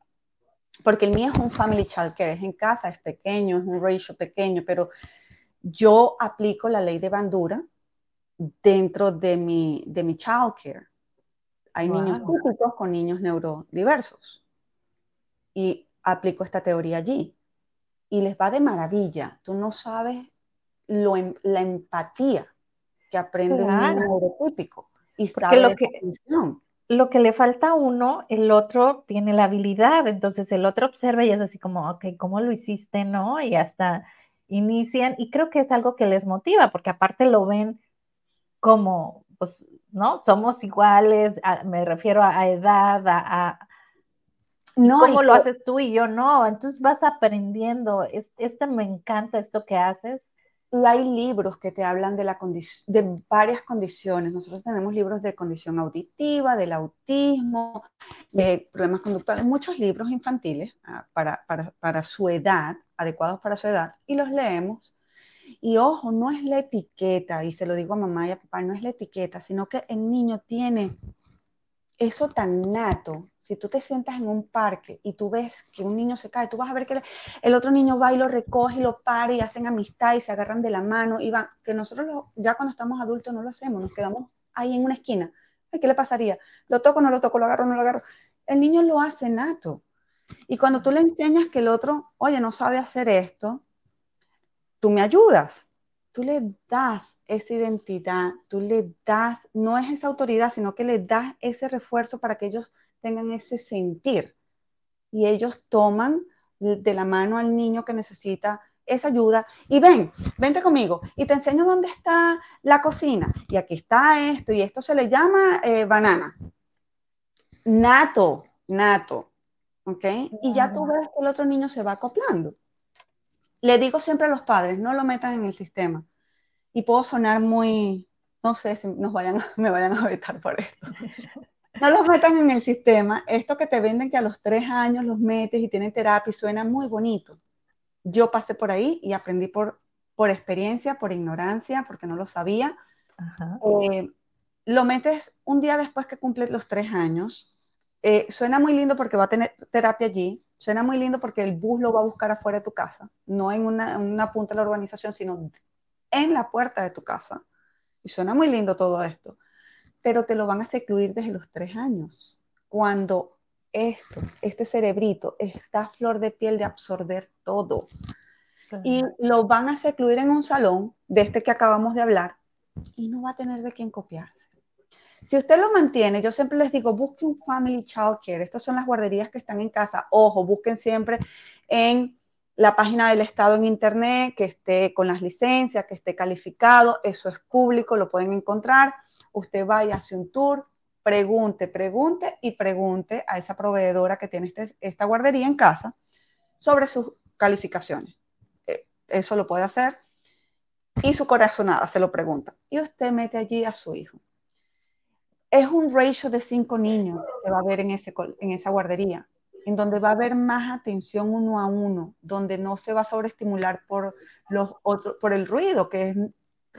Speaker 2: porque el mío es un family child care, es en casa, es pequeño, es un ratio pequeño, pero yo aplico la ley de bandura dentro de mi, de mi child care. Hay niños típicos con niños neurodiversos. Y aplico esta teoría allí. Y les va de maravilla. Tú no sabes lo, em, la empatía que aprende un niño neurotípico. Y sabe
Speaker 1: lo que, lo que le falta a uno, el otro tiene la habilidad. Entonces el otro observa y es así como, ok, ¿cómo lo hiciste? ¿No? Y hasta inician. Y creo que es algo que les motiva, porque aparte lo ven como, pues, ¿no? Somos iguales, me refiero a, edad, a, no, ¿Cómo lo haces tú y yo no? Entonces vas aprendiendo. este me encanta esto que haces.
Speaker 2: Y hay libros que te hablan de, la de varias condiciones. Nosotros tenemos libros de condición auditiva, del autismo, de problemas conductuales, muchos libros infantiles ah, para, para, para su edad, adecuados para su edad, y los leemos y ojo, no es la etiqueta, y se lo digo a mamá y a papá, no es la etiqueta, sino que el niño tiene eso tan nato. Si tú te sientas en un parque y tú ves que un niño se cae, tú vas a ver que el otro niño va y lo recoge y lo para y hacen amistad y se agarran de la mano y van, que nosotros ya cuando estamos adultos no lo hacemos, nos quedamos ahí en una esquina. ¿Qué le pasaría? ¿Lo toco, no lo toco, lo agarro, no lo agarro? El niño lo hace nato. Y cuando tú le enseñas que el otro, oye, no sabe hacer esto, tú me ayudas. Tú le das esa identidad, tú le das, no es esa autoridad, sino que le das ese refuerzo para que ellos tengan ese sentir. Y ellos toman de la mano al niño que necesita esa ayuda y ven, vente conmigo y te enseño dónde está la cocina. Y aquí está esto y esto se le llama eh, banana. Nato, nato. ¿Ok? Y ya tú ves que el otro niño se va acoplando le digo siempre a los padres, no lo metan en el sistema. Y puedo sonar muy, no sé si nos vayan, me vayan a vetar por esto. No los metan en el sistema. Esto que te venden que a los tres años los metes y tienen terapia y suena muy bonito. Yo pasé por ahí y aprendí por, por experiencia, por ignorancia, porque no lo sabía. Eh, lo metes un día después que cumple los tres años. Eh, suena muy lindo porque va a tener terapia allí. Suena muy lindo porque el bus lo va a buscar afuera de tu casa, no en una, punta de la urbanización, sino en la puerta de tu casa. Y suena muy lindo todo esto, pero te lo van a secluir desde los tres años, cuando esto, este cerebrito está a flor de piel de absorber todo. Y lo van a secluir en un salón de este que acabamos de hablar y no va a tener de quién copiarse. Si usted lo mantiene, yo siempre les digo, busque un family child care. Estas son las guarderías que están en casa. Ojo, busquen siempre en la página del Estado en Internet, que esté con las licencias, que esté calificado. Eso es público, lo pueden encontrar. Usted vaya, hace un tour, pregunte, pregunte y pregunte a esa proveedora que tiene este, esta guardería en casa sobre sus calificaciones. Eh, eso lo puede hacer. Y su corazonada se lo pregunta. Y usted mete allí a su hijo. Es un ratio de cinco niños que va a haber en, ese, en esa guardería, en donde va a haber más atención uno a uno, donde no se va a sobreestimular por, los otros, por el ruido, que es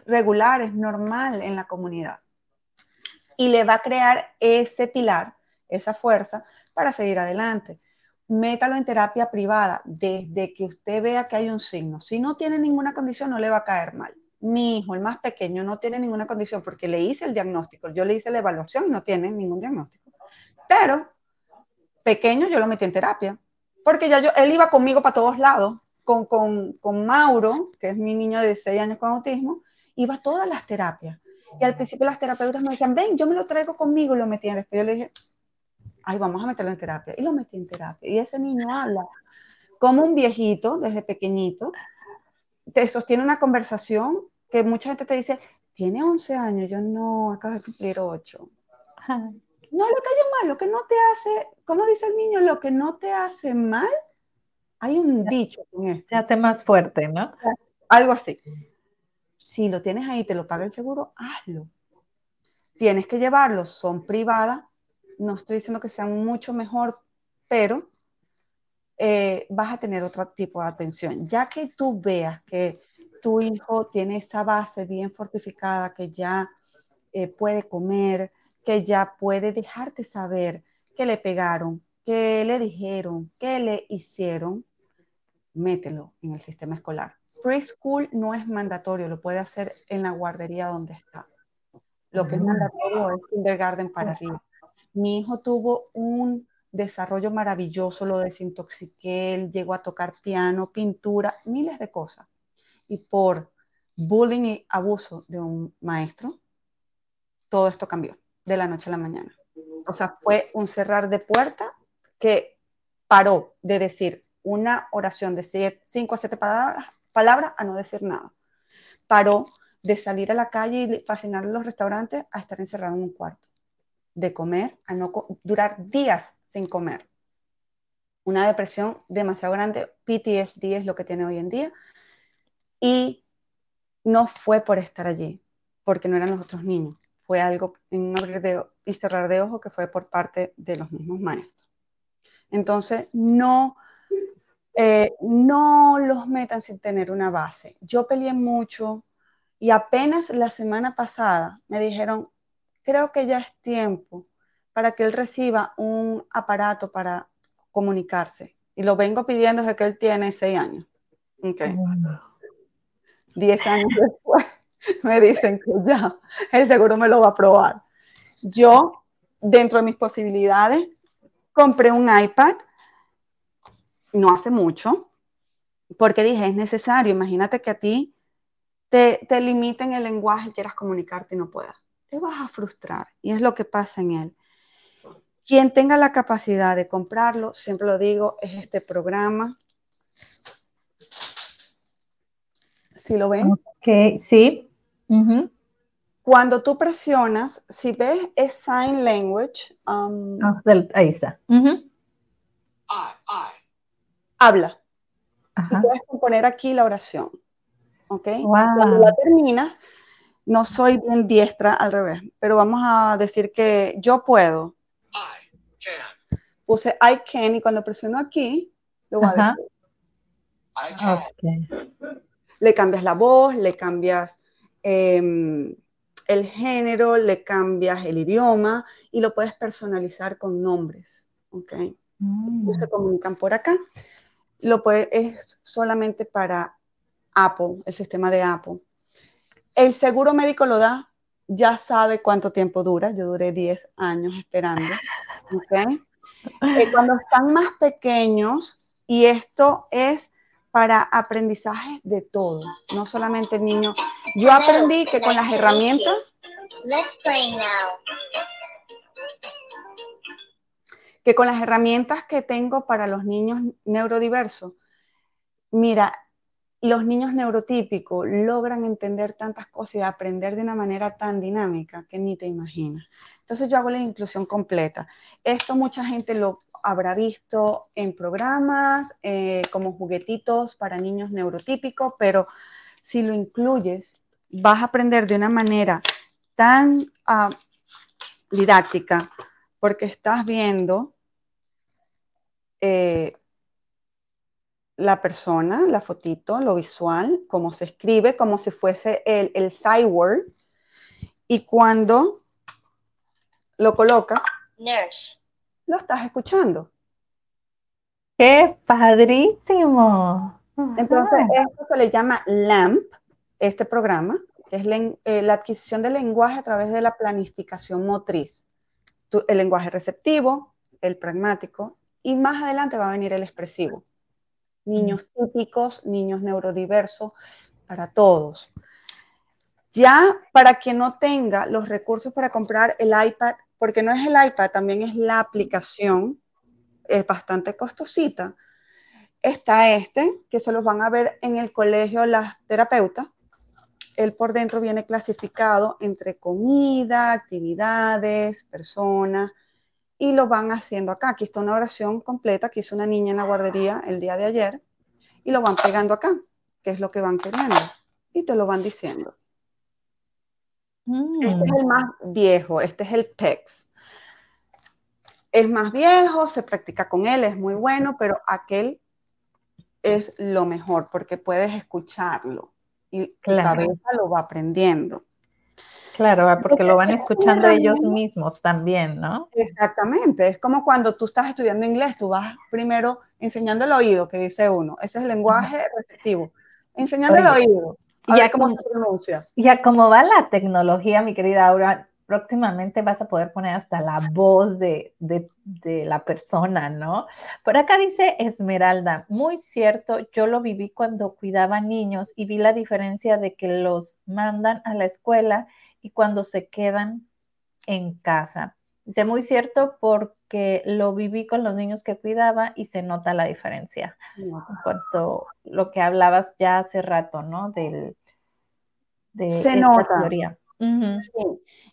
Speaker 2: regular, es normal en la comunidad. Y le va a crear ese pilar, esa fuerza para seguir adelante métalo en terapia privada desde que usted vea que hay un signo. Si no tiene ninguna condición, no le va a caer mal. Mi hijo, el más pequeño, no tiene ninguna condición porque le hice el diagnóstico. Yo le hice la evaluación y no tiene ningún diagnóstico. Pero pequeño yo lo metí en terapia porque ya yo, él iba conmigo para todos lados. Con, con, con Mauro, que es mi niño de 6 años con autismo, iba a todas las terapias. Y al principio las terapeutas me decían, ven, yo me lo traigo conmigo lo metí en Después yo le dije, ay, vamos a meterlo en terapia. Y lo metí en terapia. Y ese niño habla como un viejito desde pequeñito, te sostiene una conversación que mucha gente te dice, tiene 11 años, yo no, acabo de cumplir 8. No le cayó mal, lo que no te hace, ¿cómo dice el niño? Lo que no te hace mal, hay un dicho con esto.
Speaker 1: Te hace más fuerte, ¿no?
Speaker 2: Algo así. Si lo tienes ahí, te lo paga el seguro, hazlo. Tienes que llevarlo, son privadas, no estoy diciendo que sean mucho mejor, pero eh, vas a tener otro tipo de atención. Ya que tú veas que tu hijo tiene esa base bien fortificada, que ya eh, puede comer, que ya puede dejarte saber que le pegaron, que le dijeron, que le hicieron, mételo en el sistema escolar. Preschool no es mandatorio, lo puede hacer en la guardería donde está. Lo que es mandatorio es kindergarten para arriba. Mi hijo tuvo un desarrollo maravilloso, lo desintoxiqué, él llegó a tocar piano, pintura, miles de cosas. Y por bullying y abuso de un maestro, todo esto cambió de la noche a la mañana. O sea, fue un cerrar de puerta que paró de decir una oración de cinco a siete palabras, palabras a no decir nada. Paró de salir a la calle y fascinar los restaurantes a estar encerrado en un cuarto de comer a no durar días sin comer. Una depresión demasiado grande, PTSD es lo que tiene hoy en día. Y no fue por estar allí, porque no eran los otros niños. Fue algo en abrir y cerrar de ojos que fue por parte de los mismos maestros. Entonces, no, eh, no los metan sin tener una base. Yo peleé mucho y apenas la semana pasada me dijeron, creo que ya es tiempo para que él reciba un aparato para comunicarse. Y lo vengo pidiendo desde que él tiene seis años. Diez años después me dicen que ya, él seguro me lo va a probar. Yo, dentro de mis posibilidades, compré un iPad, no hace mucho, porque dije, es necesario, imagínate que a ti te, te limiten el lenguaje y quieras comunicarte y no puedas te vas a frustrar. Y es lo que pasa en él. Quien tenga la capacidad de comprarlo, siempre lo digo, es este programa. ¿Sí lo ven?
Speaker 1: Ok, sí.
Speaker 2: Cuando tú presionas, si ves es sign language. Um,
Speaker 1: ah, ahí está.
Speaker 2: Habla. Y puedes componer aquí la oración. ¿Ok? Cuando la terminas, no soy bien diestra al revés, pero vamos a decir que yo puedo. I can. Puse I can y cuando presiono aquí, lo voy a decir. I can. Le cambias la voz, le cambias em, el género, le cambias el idioma y lo puedes personalizar con nombres. ¿ok? Mm. Se comunican por acá. Lo puede, es solamente para Apple, el sistema de Apple. El seguro médico lo da, ya sabe cuánto tiempo dura. Yo duré 10 años esperando. Eh, cuando están más pequeños, y esto es para aprendizaje de todo, no solamente el niño. Yo aprendí que con las herramientas. Que con las herramientas que tengo para los niños neurodiversos, mira, los niños neurotípicos logran entender tantas cosas y aprender de una manera tan dinámica que ni te imaginas. Entonces yo hago la inclusión completa. Esto mucha gente lo habrá visto en programas eh, como juguetitos para niños neurotípicos, pero si lo incluyes, vas a aprender de una manera tan ah, didáctica porque estás viendo eh, la persona, la fotito, lo visual, cómo se escribe, como si fuese el, el word. Y cuando lo coloca, lo estás escuchando.
Speaker 1: ¡Qué padrísimo!
Speaker 2: Entonces, esto se le llama LAMP, este programa, que es eh, la, adquisición del lenguaje a través de la planificación motriz. el lenguaje receptivo, el pragmático, y más adelante va a venir el expresivo. Niños mm. típicos, niños neurodiversos, para todos. Ya para quien no tenga los recursos para comprar el iPad, porque no es el iPad, también es la aplicación, es bastante costosita. Está este, que se los van a ver en el colegio las terapeutas. Él por dentro viene clasificado entre comida, actividades, personas, y lo van haciendo acá. Aquí está una oración completa que hizo una niña en la guardería el día de ayer, y lo van pegando acá, que es lo que van queriendo, y te lo van diciendo. Este es el más viejo, este es el PEX es más viejo, se practica con él, es muy bueno, pero aquel es lo mejor porque puedes escucharlo y la cabeza lo va aprendiendo.
Speaker 1: Claro, porque lo van escuchando ellos mismos también, ¿no?
Speaker 2: Exactamente, es como cuando tú estás estudiando inglés, tú vas primero enseñando el oído, que dice uno, ese es el lenguaje receptivo, enseñando el oído.
Speaker 1: Ya como, se pronuncia. Ya como va la tecnología, mi querida Aura, próximamente vas a poder poner hasta la voz de, la persona, ¿no? Por acá dice Esmeralda, muy cierto, yo lo viví cuando cuidaba niños y vi la diferencia de que los mandan a la escuela y cuando se quedan en casa. Dice, muy cierto porque lo viví con los niños que cuidaba y se nota la diferencia. En cuanto a lo que hablabas ya hace rato, ¿no? Del,
Speaker 2: de se nota. teoría.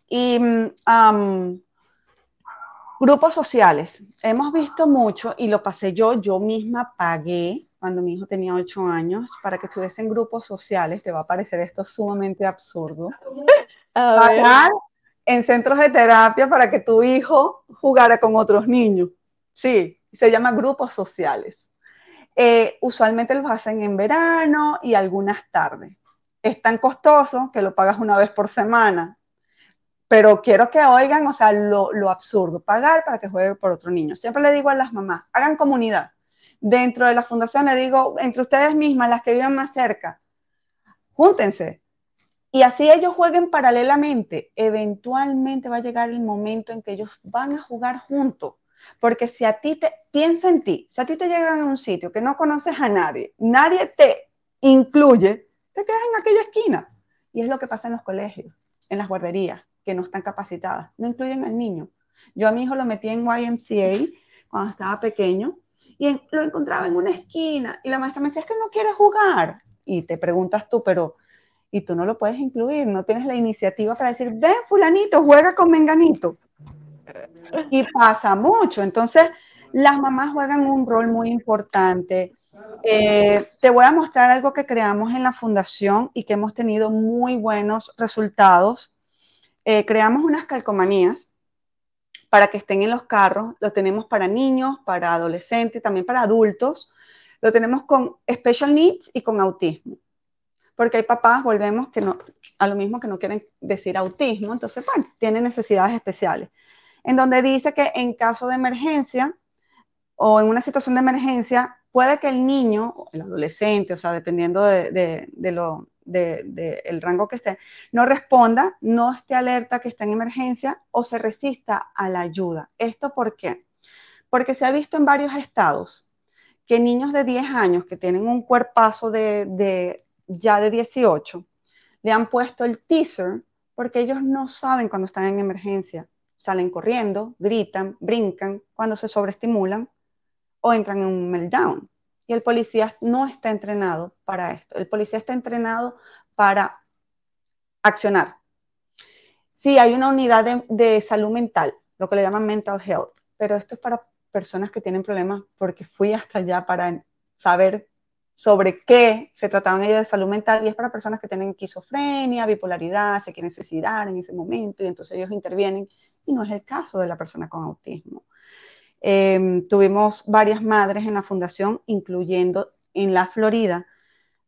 Speaker 2: Y mm, grupos sociales. Hemos visto mucho y lo pasé yo, yo misma pagué cuando mi hijo tenía ocho años para que estuviese en grupos sociales. Te va a parecer esto sumamente absurdo. Pagar en centros de terapia para que tu hijo jugara con otros niños. Sí, se llama grupos sociales. Eh, usualmente los hacen en verano y algunas tardes es tan costoso que lo pagas una vez por semana. Pero quiero que oigan, o sea, lo, absurdo, pagar para que juegue por otro niño. Siempre le digo a las mamás, hagan comunidad. Dentro de la fundación le digo, entre ustedes mismas, las que viven más cerca, júntense. Y así ellos jueguen paralelamente. Eventualmente va a llegar el momento en que ellos van a jugar juntos. Porque si a ti te, piensa en ti, si a ti te llegan a un sitio que no conoces a nadie, nadie te incluye, te quedas en aquella esquina. Y es lo que pasa en los colegios, en las guarderías, que no están capacitadas, no incluyen al niño. Yo a mi hijo lo metí en YMCA cuando estaba pequeño y lo encontraba en una esquina y la maestra me decía, es que no quiere jugar. Y te preguntas tú, pero, y tú no lo puedes incluir, no tienes la iniciativa para decir, ven fulanito, juega con menganito. Y pasa mucho. Entonces, las mamás juegan un rol muy importante eh, te voy a mostrar algo que creamos en la fundación y que hemos tenido muy buenos resultados. Eh, creamos unas calcomanías para que estén en los carros. Lo tenemos para niños, para adolescentes, también para adultos. Lo tenemos con special needs y con autismo. Porque hay papás, volvemos, que no, a lo mismo que no quieren decir autismo, entonces, bueno, tienen necesidades especiales. En donde dice que en caso de emergencia o en una situación de emergencia, puede que el niño, el adolescente, o sea, dependiendo de, lo, del rango que esté, no responda, no esté alerta que está en emergencia o se resista a la ayuda. ¿Esto por qué? Porque se ha visto en varios estados que niños de 10 años que tienen un cuerpazo de, ya de 18 le han puesto el teaser porque ellos no saben cuando están en emergencia. Salen corriendo, gritan, brincan, cuando se sobreestimulan o entran en un meltdown. Y el policía no está entrenado para esto. El policía está entrenado para accionar. Sí, hay una unidad de, de salud mental, lo que le llaman mental health, pero esto es para personas que tienen problemas porque fui hasta allá para saber sobre qué se trataban ellas de salud mental y es para personas que tienen esquizofrenia, bipolaridad, se quieren suicidar en ese momento y entonces ellos intervienen y no es el caso de la persona con autismo. Em, tuvimos varias madres en la fundación, incluyendo en la Florida,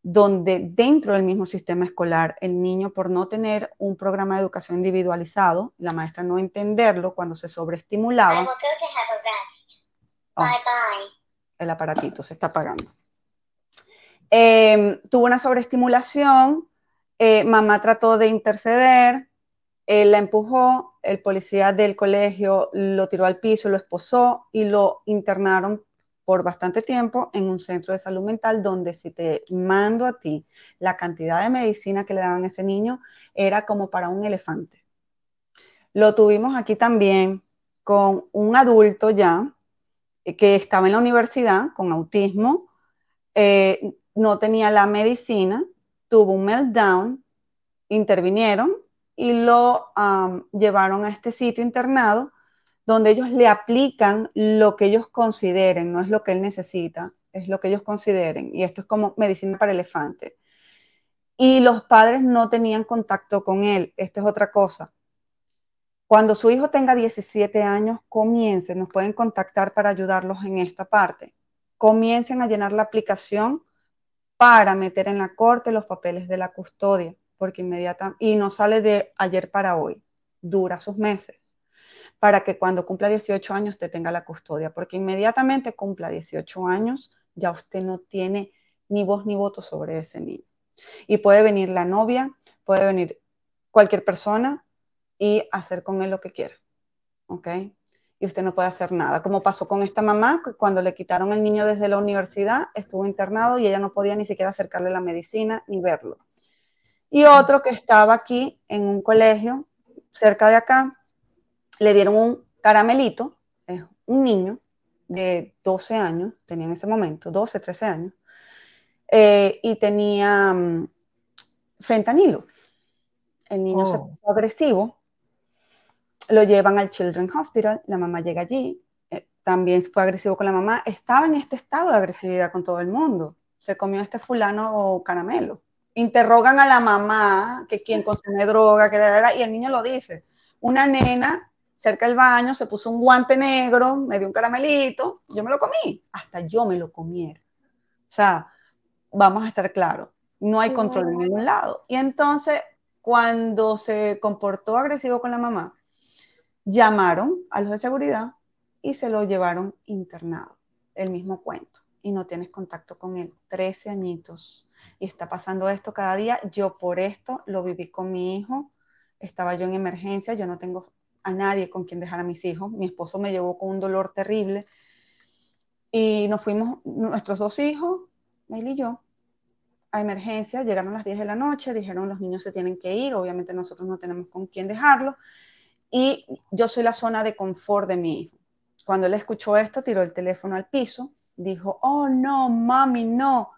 Speaker 2: donde dentro del mismo sistema escolar el niño por no tener un programa de educación individualizado, la maestra no entenderlo cuando se sobreestimulaba. Oh, el aparatito se está apagando. Em, tuvo una sobreestimulación, eh, mamá trató de interceder, él la empujó, el policía del colegio lo tiró al piso, lo esposó y lo internaron por bastante tiempo en un centro de salud mental donde si te mando a ti la cantidad de medicina que le daban a ese niño era como para un elefante. Lo tuvimos aquí también con un adulto ya eh, que estaba en la universidad con autismo, eh, no tenía la medicina, tuvo un meltdown, intervinieron y lo llevaron a este sitio internado donde ellos le aplican lo que ellos consideren, no es lo que él necesita, es lo que ellos consideren. Y esto es como medicina para elefante. Y los padres no tenían contacto con él. Esta es otra cosa. Cuando su hijo tenga 17 años, comiencen, nos pueden contactar para ayudarlos en esta parte. Comiencen a llenar la aplicación para meter en la corte los papeles de la custodia, porque inmediatamente, y no sale de ayer para hoy, dura sus meses, para que cuando cumpla 18 años te tenga la custodia, porque inmediatamente cumpla 18 años, ya usted no tiene ni voz ni voto sobre ese niño. Y puede venir la novia, puede venir cualquier persona y hacer con él lo que quiera. ¿Ok? Y usted no puede hacer nada. Como pasó con esta mamá, cuando le quitaron el niño desde la universidad, estuvo internado y ella no podía ni siquiera acercarle la medicina ni verlo. Y otro que estaba aquí en un colegio cerca de acá, le dieron un caramelito, es un niño de 12 años, tenía en ese momento, 12, 13 años, eh, y tenía mm, fentanilo. El niño se oh. puso agresivo lo llevan al Children's Hospital, la mamá llega allí, eh, también fue agresivo con la mamá, estaba en este estado de agresividad con todo el mundo, se comió este fulano o caramelo. Interrogan a la mamá que quien consume droga, que era, y el niño lo dice. Una nena cerca del baño se puso un guante negro, me dio un caramelito, yo me lo comí, hasta yo me lo comiera. O sea, vamos a estar claros, no hay control en ningún lado. Y entonces, cuando se comportó agresivo con la mamá, llamaron a los de seguridad y se lo llevaron internado. El mismo cuento. Y no tienes contacto con él. 13 añitos. Y está pasando esto cada día. Yo por esto lo viví con mi hijo. Estaba yo en emergencia. Yo no tengo a nadie con quien dejar a mis hijos. Mi esposo me llevó con un dolor terrible. Y nos fuimos, nuestros dos hijos, él y yo, a emergencia. Llegaron las 10 de la noche. Dijeron los niños se tienen que ir. Obviamente nosotros no tenemos con quién dejarlo y yo soy la zona de confort de mi hijo. Cuando él escuchó esto, tiró el teléfono al piso, dijo, oh no, mami, no.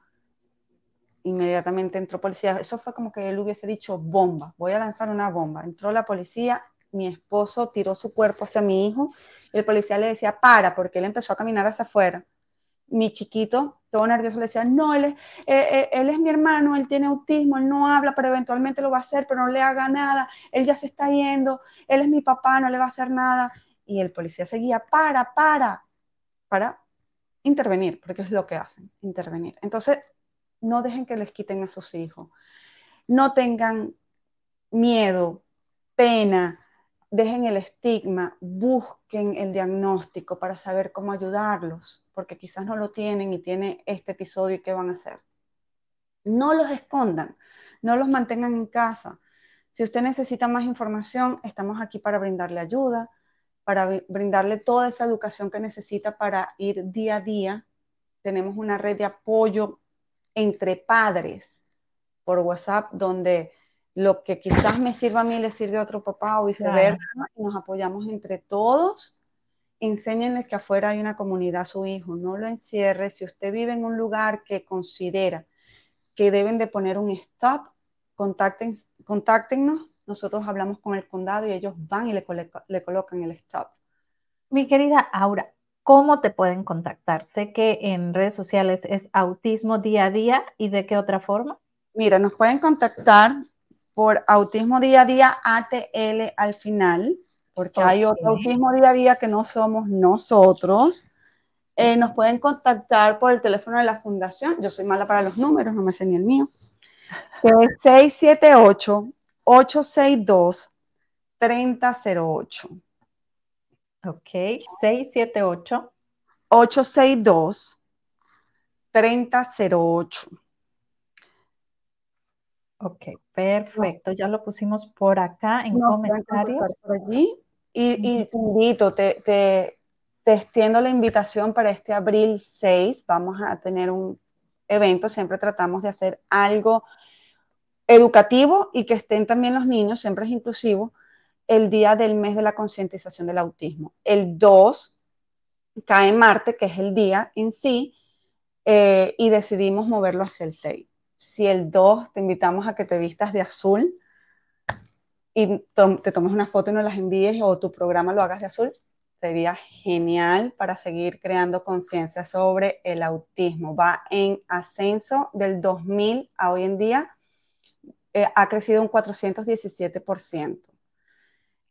Speaker 2: Inmediatamente entró policía. Eso fue como que él hubiese dicho, bomba, voy a lanzar una bomba. Entró la policía, mi esposo tiró su cuerpo hacia mi hijo, el policía le decía, para, porque él empezó a caminar hacia afuera. Mi chiquito, todo nervioso, le decía, no, él es, eh, eh, él es mi hermano, él tiene autismo, él no habla, pero eventualmente lo va a hacer, pero no le haga nada, él ya se está yendo, él es mi papá, no le va a hacer nada. Y el policía seguía, para, para, para intervenir, porque es lo que hacen, intervenir. Entonces, no dejen que les quiten a sus hijos, no tengan miedo, pena, dejen el estigma, busquen el diagnóstico para saber cómo ayudarlos, porque quizás no lo tienen y tiene este episodio y qué van a hacer. No los escondan, no los mantengan en casa. Si usted necesita más información, estamos aquí para brindarle ayuda, para brindarle toda esa educación que necesita para ir día a día. Tenemos una red de apoyo entre padres por WhatsApp donde lo que quizás me sirva a mí le sirve a otro papá o viceversa, y nos apoyamos entre todos. Enséñenles que afuera hay una comunidad a su hijo, no lo encierre. Si usted vive en un lugar que considera que deben de poner un stop, contacten, contáctenos, nosotros hablamos con el condado y ellos van y le, le colocan el stop.
Speaker 1: Mi querida Aura, ¿cómo te pueden contactar? Sé que en redes sociales es autismo día a día y de qué otra forma.
Speaker 2: Mira, nos pueden contactar por Autismo Día a Día ATL al final, porque hay otro Autismo Día a Día que no somos nosotros. Eh, nos pueden contactar por el teléfono de la fundación. Yo soy mala para los números, no me sé ni el mío. Que es 678-862-3008.
Speaker 1: Ok, 678.
Speaker 2: 862-3008.
Speaker 1: Ok, perfecto. Ya lo pusimos por acá en comentarios.
Speaker 2: Por allí. Y, te invito, te, te, extiendo la invitación para este abril 6. Vamos a tener un evento. Siempre tratamos de hacer algo educativo y que estén también los niños, siempre es inclusivo, el día del mes de la concientización del autismo. El 2 cae en Marte, que es el día en sí, eh, y decidimos moverlo hacia el 6 si el 2 te invitamos a que te vistas de azul y te tomes una foto y nos las envíes o tu programa lo hagas de azul, sería genial para seguir creando conciencia sobre el autismo. Va en ascenso del 2000 a hoy en día, eh, ha crecido un 417%.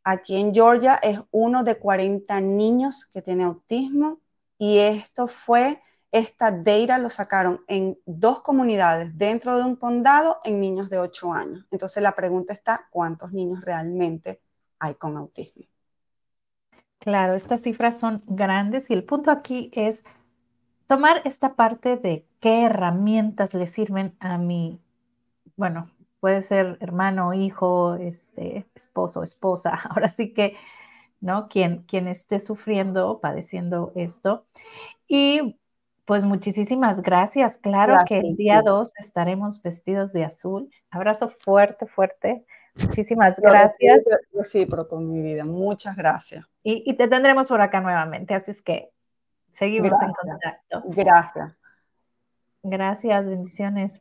Speaker 2: Aquí en Georgia es uno de 40 niños que tiene autismo y esto fue esta data lo sacaron en dos comunidades dentro de un condado en niños de 8 años. Entonces la pregunta está, ¿cuántos niños realmente hay con autismo?
Speaker 1: Claro, estas cifras son grandes y el punto aquí es tomar esta parte de qué herramientas le sirven a mi, bueno, puede ser hermano, hijo, este, esposo, esposa, ahora sí que, ¿no? Quien, quien esté sufriendo, padeciendo esto. Y pues muchísimas gracias. Claro que el día 2 estaremos vestidos de azul. Abrazo fuerte, fuerte. Muchísimas gracias.
Speaker 2: Sí, pero con mi vida. Muchas gracias.
Speaker 1: Y, te tendremos por acá nuevamente, así es que seguimos en contacto.
Speaker 2: Gracias.
Speaker 1: Gracias, bendiciones.